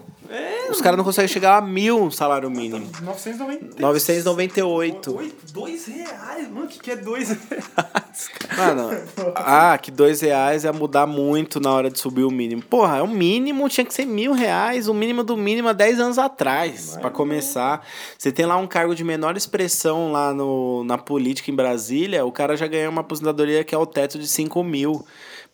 Os caras não conseguem chegar a mil salário mínimo. 990. 998. Oito, dois reais, mano. O que, que é dois reais? Mano, ah, que dois reais ia mudar muito na hora de subir o mínimo. Porra, é o mínimo, tinha que ser mil reais, o mínimo do mínimo há 10 anos atrás, pra começar. Você tem lá um cargo de menor expressão lá no, na política em Brasília, o cara já ganhou uma aposentadoria que é o teto de 5 mil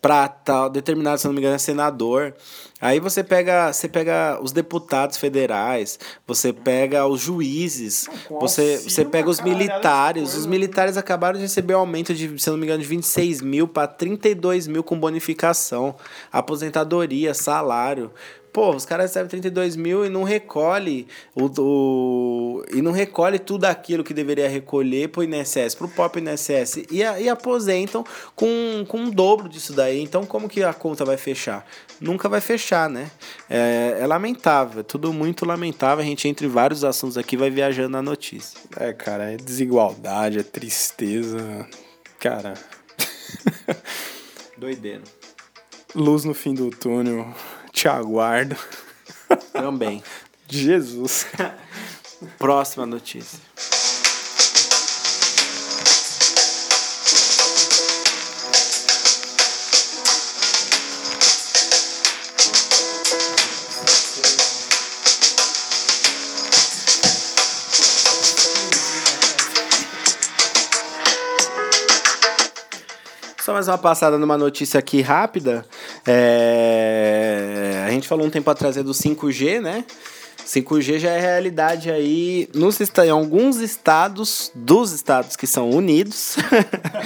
pra tal, determinado, se não me engano, é senador. Aí você pega, você pega os deputados federais, você pega os juízes, você, auxílio você pega os militares. Os militares acabaram de receber um aumento de, se não me engano, de 26 mil para 32 mil com bonificação, aposentadoria, salário. Pô, os caras recebem 32 mil e não recolhe o, o- e não recolhe tudo aquilo que deveria recolher pro INSS, pro próprio INSS e, e aposentam com, com um dobro disso daí. Então, como que a conta vai fechar? Nunca vai fechar, né? É, é lamentável, é tudo muito lamentável. A gente, entre vários assuntos aqui, vai viajando na notícia. É, cara, é desigualdade, é tristeza. Cara, Doideira. luz no fim do túnel. Te aguardo. Também. Jesus. Próxima notícia. Essa mais uma passada numa notícia aqui rápida. É, A gente falou um tempo atrás é do 5G, né? 5G já é realidade aí nos, em alguns estados, dos estados que são unidos.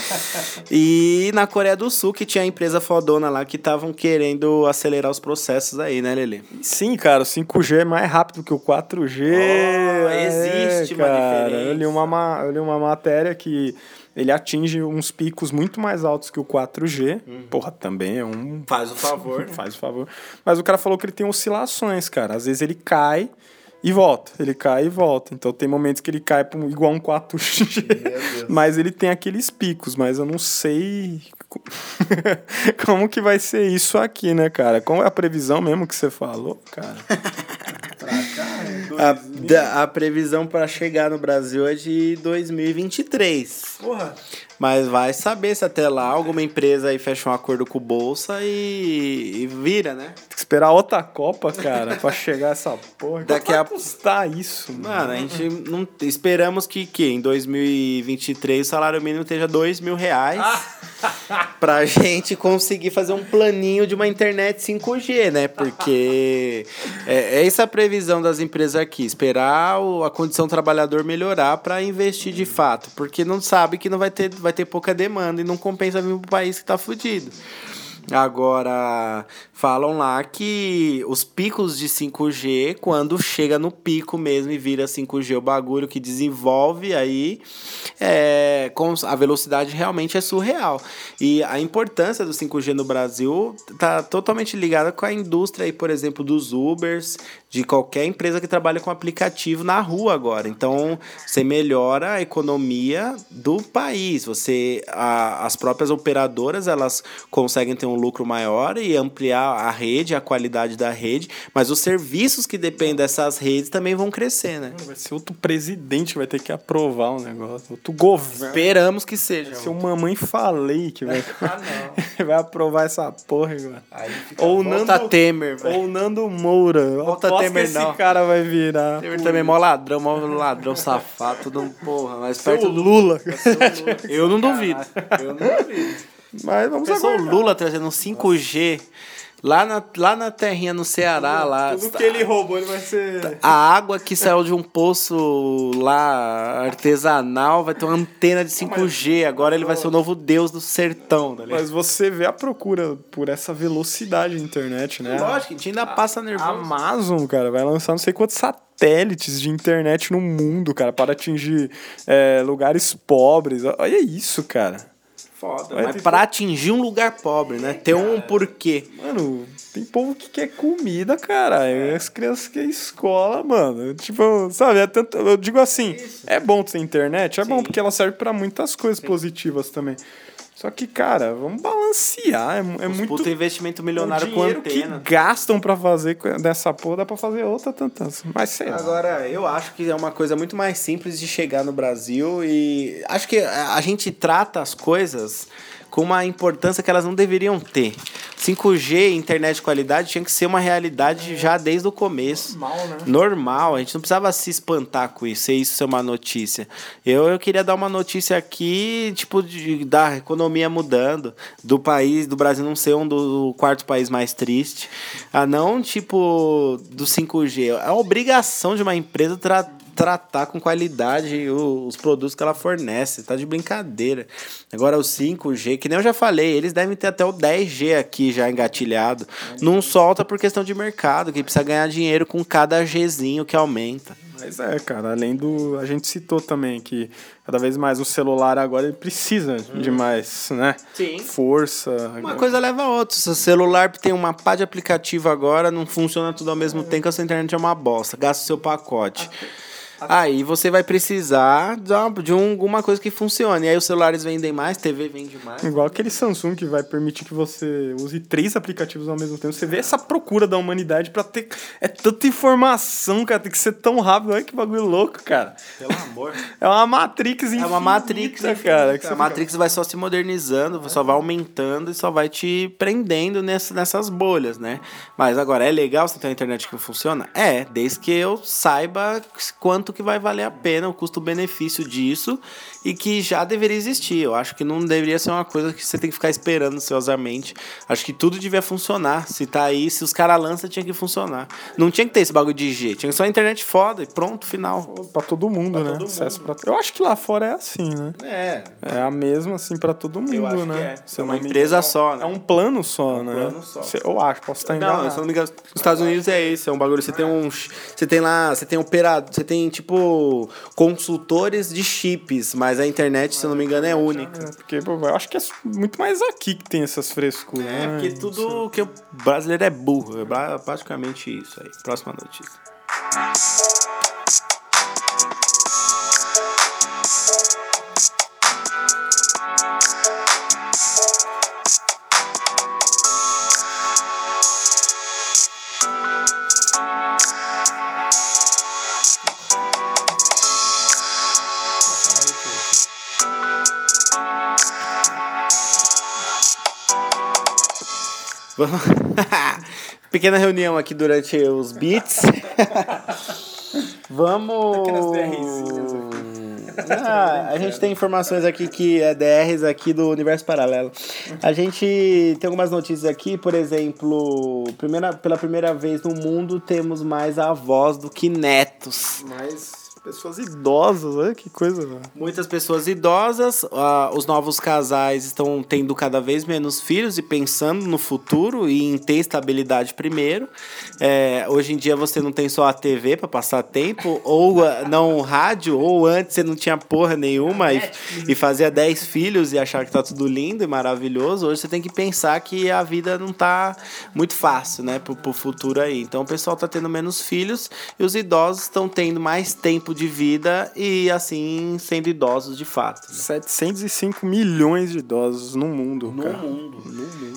e na Coreia do Sul, que tinha a empresa fodona lá que estavam querendo acelerar os processos aí, né, Lele? Sim, cara, o 5G é mais rápido que o 4G. Oh, É, existe uma cara. diferença. Eu li uma, ma- eu li uma matéria que ele atinge uns picos muito mais altos que o 4G. Uhum. Porra, também é um. Faz o favor. Faz o favor. Mas o cara falou que ele tem oscilações, cara. Às vezes ele cai e volta. Ele cai e volta. Então tem momentos que ele cai um- igual um 4G. mas ele tem aqueles picos, mas eu não sei co- como que vai ser isso aqui, né, cara? Qual é a previsão mesmo que você falou, cara? A, da- a previsão para chegar no Brasil é de 2023. Porra. Mas vai saber se até lá alguma empresa aí fecha um acordo com o Bolsa e, e vira, né? Tem que esperar outra Copa, cara, pra chegar essa porra. Daqui Quanto a- custar isso, mano? Mano, a gente não. Esperamos que, que em 2023 o salário mínimo esteja dois mil reais pra gente conseguir fazer um planinho de uma internet 5G, né? Porque é, é essa a previsão das empresas aqui: esperar o- a condição do trabalhador melhorar pra investir de fato. Porque não sabe que não vai ter, vai ter pouca demanda e não compensa vir pro país que tá fudido. Agora, falam lá que os picos de 5G, quando chega no pico mesmo e vira 5G, o bagulho que desenvolve aí, é, com a velocidade realmente é surreal. E a importância do 5G no Brasil tá totalmente ligada com a indústria aí, por exemplo, dos Ubers, de qualquer empresa que trabalha com aplicativo na rua agora. Então, você melhora a economia do país. Você, a- as próprias operadoras, elas conseguem ter um lucro maior e ampliar a rede, a qualidade da rede, mas os serviços que dependem dessas redes também vão crescer, né? Vai ser outro presidente vai ter que aprovar o negócio. Outro governo. Esperamos que seja. Ser o mamãe falei que vai, Ah, não. vai aprovar essa porra. Aí fica Ou volta Nando- Temer, velho. Ou o Nando Moura. Volta Temer, esse não. cara vai virar. Temer também é mó ladrão, mó ladrão safado, tudo porra, mas Seu perto do Lula. Eu não duvido. Eu não duvido. Mas vamos Pensou o aguardar. Lula trazendo um 5G lá na, lá na terrinha no Ceará, lá. Tudo que ele roubou, ele vai ser... A água que saiu de um poço lá artesanal vai ter uma antena de 5G. Agora ele vai ser o novo deus do sertão, tá? Mas você vê a procura por essa velocidade da internet, né? Lógico, a gente ainda passa A nervoso. Amazon, cara, vai lançar não sei quantos satélites de internet no mundo, cara, para atingir é, lugares pobres. Olha isso, cara. Foda. Mas ter pra atingir um lugar pobre, né? Ter um porquê. Mano, tem povo que quer comida, cara. E as crianças querem escola, mano. Tipo, sabe, é tanto. Eu digo assim, é bom ter internet, é bom porque ela serve pra muitas coisas positivas também. Só que, cara, vamos balancear. É, é Os muito. puta investimento milionário com dinheiro antena. que gastam pra fazer dessa porra, dá pra fazer outra tantas. Mas sei lá. Agora, eu acho que é uma coisa muito mais simples de chegar no Brasil e acho que a gente trata as coisas com uma importância que elas não deveriam ter. 5G, internet de qualidade, tinha que ser uma realidade já desde o começo. Normal, né? Normal, a gente não precisava se espantar com isso, se isso ser uma notícia. Eu, eu queria dar uma notícia aqui, tipo, de, da economia mudando, do país, do Brasil não ser um do, quarto país mais triste, a não, tipo, do 5G. É obrigação de uma empresa tra tratar com qualidade o- os produtos que ela fornece, tá de brincadeira. Agora o 5G, que nem eu já falei, eles devem ter até o 10G aqui já engatilhado. Não solta por questão de mercado, que precisa ganhar dinheiro com cada Gzinho que aumenta. Mas é, cara, além do. A gente citou também que cada vez mais o celular agora ele precisa de mais, né? Sim. Força. Uma coisa leva a outra. Seu celular tem uma pá de aplicativo agora, não funciona tudo ao mesmo tempo, a sua internet é uma bosta. Gasta o seu pacote. Aí você vai precisar de, uma- de um- alguma coisa que funcione. Aí os celulares vendem mais, TV vende mais. Igual aquele Samsung que vai permitir que você use três aplicativos ao mesmo tempo. Você vê essa procura da humanidade pra ter. É tanta informação, cara. Tem que ser tão rápido. Olha que bagulho louco, cara. Pelo amor. É uma Matrix infinita, É uma Matrix, cara. que você A Matrix vai só se modernizando, só vai aumentando e só vai te prendendo nessa, nessas bolhas, né? Mas agora, é legal você ter uma internet que funciona? É, desde que eu saiba quanto quanto que vai valer a pena o custo-benefício disso e que já deveria existir. Eu acho que não deveria ser uma coisa que você tem que ficar esperando ansiosamente. Acho que tudo devia funcionar. Se tá aí, se os caras lançam, tinha que funcionar. Não tinha que ter esse bagulho de G. Tinha que ser uma internet foda e pronto, final. Pra todo mundo, né? todo Acesso pra... Eu acho que lá fora é assim, né? É. É a mesma, assim, pra todo mundo, né? é. Se É uma não empresa engano, só, né? É um plano só, né? plano só. Se- Eu acho, posso estar Não, enganado. se eu não me engano, os Estados Unidos é esse, é um bagulho. Você tem uns. Você tem lá, você tem operador, você tem tipo consultores de chips, mas a internet, se eu não me engano, é única. É, porque pô, eu acho que é muito mais aqui que tem essas frescuras. É, né? porque tudo que o brasileiro é burro. É praticamente isso aí. Próxima notícia. Pequena reunião aqui durante os beats. Vamos. Ah, a gente tem informações aqui que é DRs aqui do Universo Paralelo. A gente tem algumas notícias aqui, por exemplo, primeira, pela primeira vez no mundo temos mais avós do que netos. Mas pessoas idosas, né? Que coisa. Muitas pessoas idosas, ah, os novos casais estão tendo cada vez menos filhos e pensando no futuro e em ter estabilidade primeiro. É, hoje em dia você não tem só a TV para passar tempo, ou ah, não o rádio, ou antes você não tinha porra nenhuma e, e fazia 10 filhos e achar que tá tudo lindo e maravilhoso. Hoje você tem que pensar que a vida não tá muito fácil, né, pro, pro futuro aí. Então o pessoal tá tendo menos filhos e os idosos estão tendo mais tempo de vida e assim sendo idosos de fato. né? 705 milhões de idosos no mundo, cara. mundo.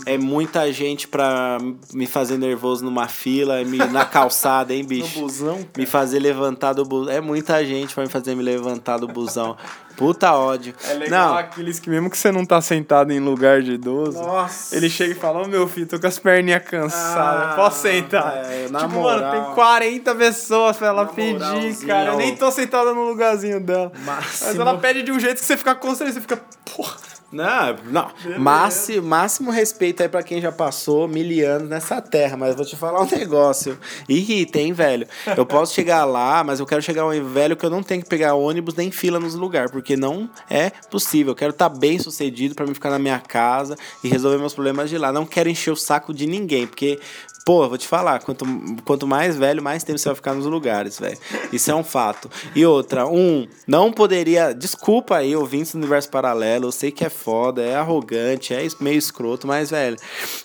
É muita gente pra me fazer nervoso numa fila, me, na calçada, hein, bicho? busão, Me fazer levantar do busão. É muita gente pra me fazer me levantar do busão. Puta ódio. É legal Não, aqueles que mesmo que você não tá sentado em lugar de idoso, Nossa. ele chega e fala, ô meu filho, tô com as perninhas cansadas, Ah, posso sentar? é, tipo, moral. mano, tem 40 pessoas pra ela pedir, cara. Eu nem tô sentada no lugarzinho dela. Mas Máximo. ela pede de um jeito que você fica constrangido, você fica, porra. Não, não. Máximo, máximo respeito aí pra quem já passou mil anos nessa terra, mas vou te falar um negócio. Irrita, hein, velho? Eu posso chegar lá, mas eu quero chegar um velho que eu não tenho que pegar ônibus nem fila nos lugares, porque não é possível. Eu quero estar bem sucedido pra mim ficar na minha casa e resolver meus problemas de lá. Não quero encher o saco de ninguém, porque Pô, vou te falar, quanto, quanto mais velho, mais tempo você vai ficar nos lugares, velho. Isso é um fato. E outra, um, não poderia. Desculpa aí, ouvintes do universo paralelo, eu sei que é foda, é arrogante, é meio escroto, mas, velho,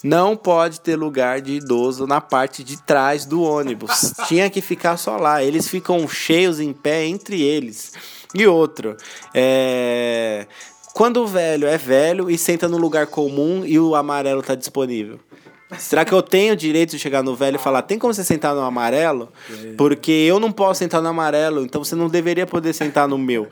não pode ter lugar de idoso na parte de trás do ônibus. Tinha que ficar só lá. Eles ficam cheios em pé entre eles. E outro, é. Quando o velho é velho e senta no lugar comum e o amarelo tá disponível. Será que eu tenho o direito de chegar no velho e falar, tem como você sentar no amarelo? Porque eu não posso sentar no amarelo, então você não deveria poder sentar no meu.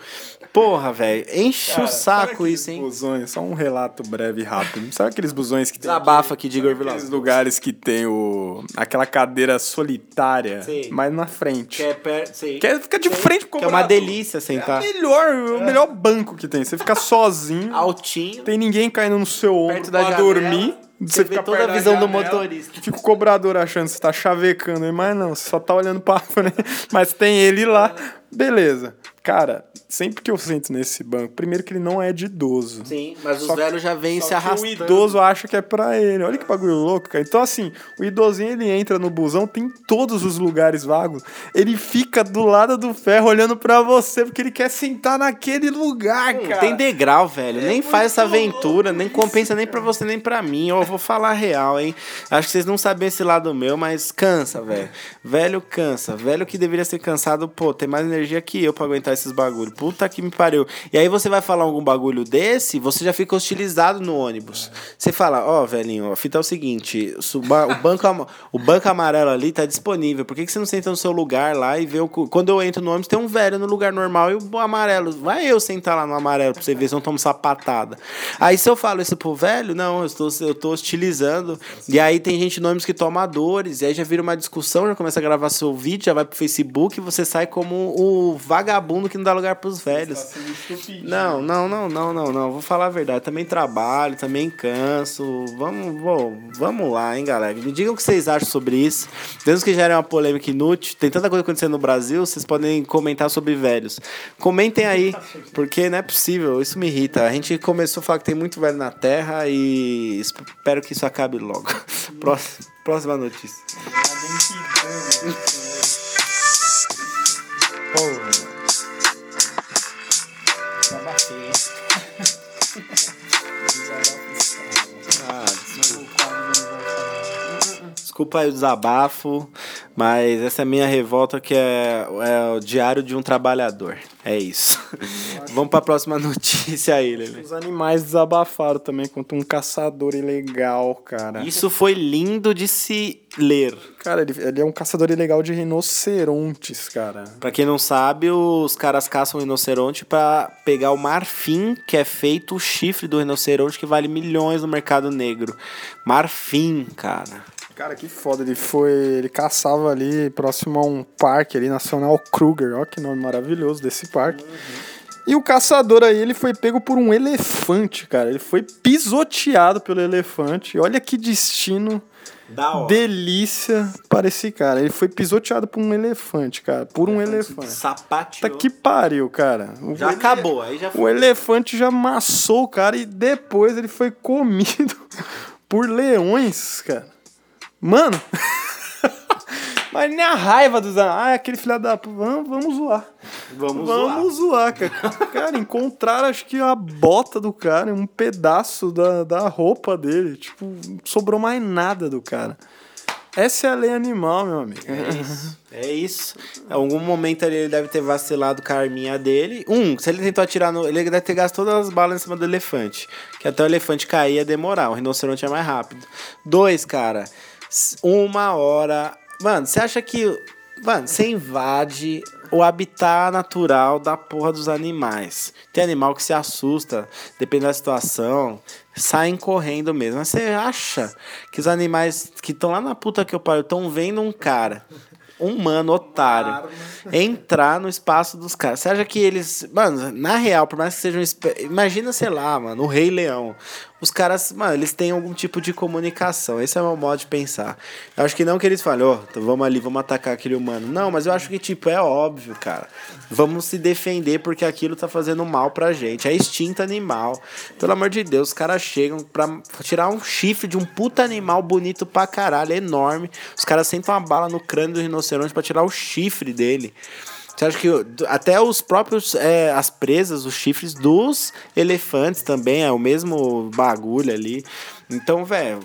Porra, velho, enche Cara, o saco isso, hein? Busões, só um relato breve e rápido. Sabe aqueles busões que tem Desabafa aqui de Igor aqueles Vilas. lugares que tem o aquela cadeira solitária, Sei. mas na frente. Que é perto, sei. Que é- fica de frente pro Que é uma delícia É sentar. o melhor, o melhor banco que tem. Você fica sozinho, Altinho. tem ninguém caindo no seu ombro pra dormir. Você vê fica toda a visão do motorista. Fica o cobrador achando que você tá chavecando mas não, você só tá olhando pra frente. Mas tem ele lá, beleza. Cara, sempre que eu sento nesse banco, primeiro que ele não é de idoso. Sim, mas os velhos já vêm se arrastando. O idoso acha que é pra ele. Olha que bagulho louco, cara. Então, assim, o idosinho ele entra no busão, tem todos os lugares vagos. Ele fica do lado do ferro olhando pra você, porque ele quer sentar naquele lugar, Não cara. tem degrau, velho. nem muito faz essa aventura, nem isso, compensa nem pra você nem pra mim. Eu vou falar real, hein? Acho que vocês não sabem esse lado meu, mas cansa, velho. Velho cansa. Velho que deveria ser cansado, pô, tem mais energia que eu pra aguentar esses bagulho. Puta que me pariu. E aí você vai falar algum bagulho desse, você já fica hostilizado no ônibus. Você fala, ó, velhinho, a fita é o seguinte, o, ba- o banco, o banco amarelo ali tá disponível. Por que, que você não senta no seu lugar lá e vê o. Quando eu entro no ônibus, tem um velho no lugar normal e o amarelo. Vai eu sentar lá no amarelo pra você ver se eu não tomo sapatada. Aí se eu falo isso pro velho, não, eu estou, eu tô hostilizando. E aí tem gente no ônibus que toma dores, e aí já vira uma discussão, já começa a gravar seu vídeo, já vai pro Facebook e você sai como o vagabundo que não dá lugar pros velhos. Não, não, não, não, não, não. Vou falar a verdade. Também trabalho, também canso. Vamos, vou, vamos lá, hein, galera. Me digam o que vocês acham sobre isso. Mesmo que gere uma polêmica inútil, tem tanta coisa acontecendo no Brasil, vocês podem comentar sobre velhos. Comentem aí, porque não é possível, isso me irrita. A gente começou a falar que tem muito velho na Terra e espero que isso acabe logo. Próxima, próxima notícia. Ah, Desculpa o desabafo, mas essa é a minha revolta que é, é o diário de um trabalhador. É isso. Vamos pra próxima notícia aí, Lele. Os animais desabafaram também contra um caçador ilegal, cara. Isso foi lindo de se ler. Cara, ele, ele é um caçador ilegal de rinocerontes, cara. Pra quem não sabe, os caras caçam o rinoceronte pra pegar o marfim, que é feito o chifre do rinoceronte, que vale milhões no mercado negro. Marfim, cara. Cara, que foda. Ele foi. Ele caçava ali próximo a um parque ali, Nacional Kruger. Ó, que nome maravilhoso desse parque. E o caçador aí, ele foi pego por um elefante, cara. Ele foi pisoteado pelo elefante. Olha que destino delícia para esse cara. Ele foi pisoteado por um elefante, cara. Por um elefante. Sapateou. Tá que pariu, cara. O Já ele- acabou, aí já O foi. elefante já amassou o cara e depois ele foi comido por leões, cara. Mano. Mas nem a raiva dos. Ah, aquele filho da. Vamos, vamos zoar. Vamos, Vamos zoar, cara. Cara, encontraram acho que a bota do cara, um pedaço da, da roupa dele. Tipo, não sobrou mais nada do cara. Essa é a lei animal, meu amigo. É isso. É isso. Em algum momento ali ele deve ter vacilado com a arminha dele. Um, se ele tentou atirar no. Ele deve ter gasto todas as balas em cima do elefante. Que até o elefante cair ia demorar. O rinoceronte é mais rápido. Dois, cara. Uma hora. Mano, você acha que. Mano, você invade o habitat natural da porra dos animais. Tem animal que se assusta, depende da situação, saem correndo mesmo. Mas você acha que os animais que estão lá na puta que eu paro estão vendo um cara, um mano otário, entrar no espaço dos caras? Você acha que eles. Mano, na real, por mais que sejam. espe- Imagina, sei lá, mano, o Rei Leão. Os caras, mano, eles têm algum tipo de comunicação. Esse é o meu modo de pensar. Eu acho que não que eles falem, ó, então vamos ali, vamos atacar aquele humano. Não, mas eu acho que, tipo, é óbvio, cara. Vamos se defender porque aquilo tá fazendo mal pra gente. É instinto animal. Pelo amor de Deus, os caras chegam pra tirar um chifre de um puta animal bonito pra caralho, enorme. Os caras sentam uma bala no crânio do rinoceronte pra tirar o chifre dele. Você acha que até os próprios, é, as presas, os chifres dos elefantes também é o mesmo bagulho ali. Então, velho,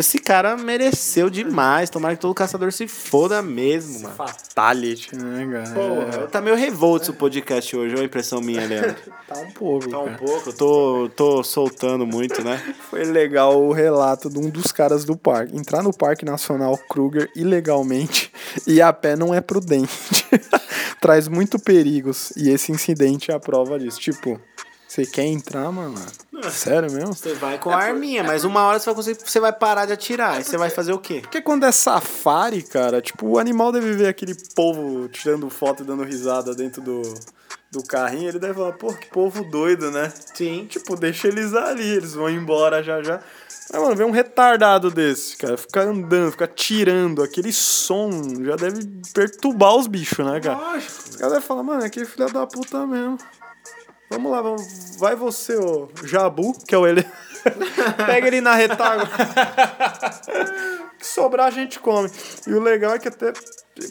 esse cara mereceu demais. Tomara que todo caçador se foda mesmo, mano. Fatality, né, cara? Porra, tá meio revolto o podcast hoje, ou a impressão minha, Leandro? Tá um pouco. Tá um cara. pouco, eu tô, tô soltando muito, né? Foi legal o relato de um dos caras do parque. Entrar no Parque Nacional Kruger ilegalmente e a pé não é prudente. Traz muito perigos. E esse incidente é a prova disso. Tipo, você quer entrar, mano? Sério mesmo? Você vai com a arminha, mas uma hora você vai conseguir, você vai parar de atirar. E você vai fazer o quê? Porque quando é safari, cara, tipo, o animal deve ver aquele povo tirando foto e dando risada dentro do, do carrinho. Ele deve falar, pô, que povo doido, né? Sim. Tipo, deixa eles ali, eles vão embora já já. Mas, mano, vê um retardado desse, cara, ficar andando, ficar tirando, aquele som já deve perturbar os bichos, né, cara? Lógico. Os caras devem falar, mano, é filha da puta mesmo. Vamos lá, vamos, vai você, ô Jabu, que é o ele. Pega ele na retaguarda. que sobrar a gente come. E o legal é que até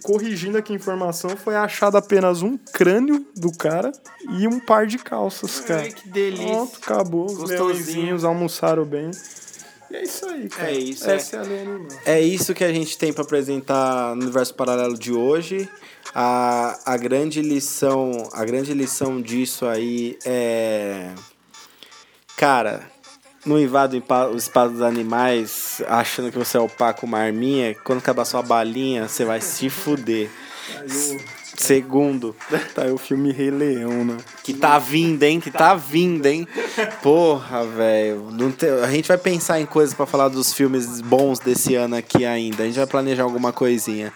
corrigindo aqui a informação, foi achado apenas um crânio do cara e um par de calças, cara. Ai, que delícia. Pronto, acabou. Os leõezinhos almoçaram bem. E é isso aí, cara. É isso, Essa é, a lei animal. É isso que a gente tem pra apresentar no universo paralelo de hoje. A, a grande lição, a grande lição disso aí é cara, não invada o espaço dos animais achando que você é o Paco Marminha, quando acabar sua balinha, você vai se fuder. Segundo. Tá aí o filme Rei Leão, né? Que tá vindo, hein? Que tá vindo, hein? Porra, velho. A gente vai pensar em coisas para falar dos filmes bons desse ano aqui ainda. A gente vai planejar alguma coisinha.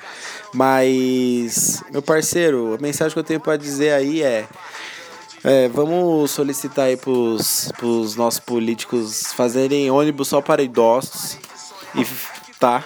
Mas, meu parceiro, a mensagem que eu tenho para dizer aí é. É, vamos solicitar aí pros, pros nossos políticos fazerem ônibus só para idosos. E tá?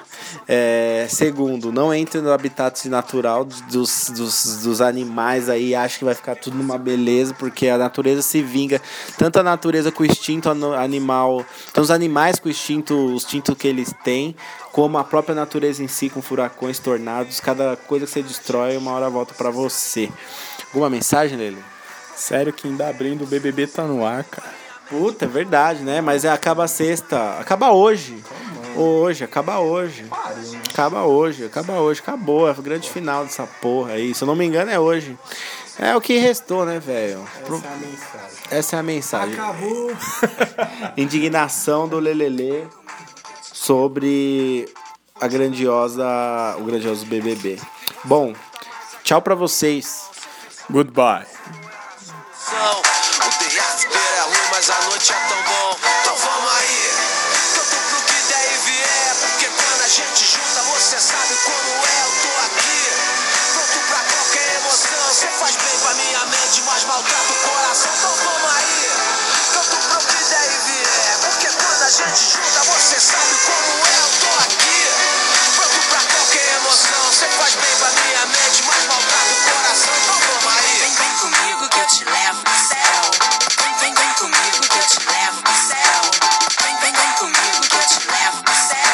É, segundo, não entre no habitat natural dos, dos, dos animais aí, acho que vai ficar tudo numa beleza, porque a natureza se vinga, tanto a natureza com o instinto animal, tanto os animais com o instinto, o instinto que eles têm, como a própria natureza em si, com furacões, tornados, cada coisa que você destrói, uma hora volta para você. Alguma mensagem, Lele? Sério que ainda abrindo o BBB tá no ar, cara. Puta, é verdade, né? Mas é, acaba sexta. Acaba hoje. Hoje, acaba hoje. Acaba hoje, acaba hoje. Acabou. É o grande final dessa porra aí. Se eu não me engano, é hoje. É o que restou, né, velho? Essa é a mensagem. Essa é a mensagem. Acabou. Indignação do Lelele sobre a grandiosa, o grandioso BBB. Bom, tchau pra vocês. Goodbye. O dia é ruim, mas a noite é tão bom.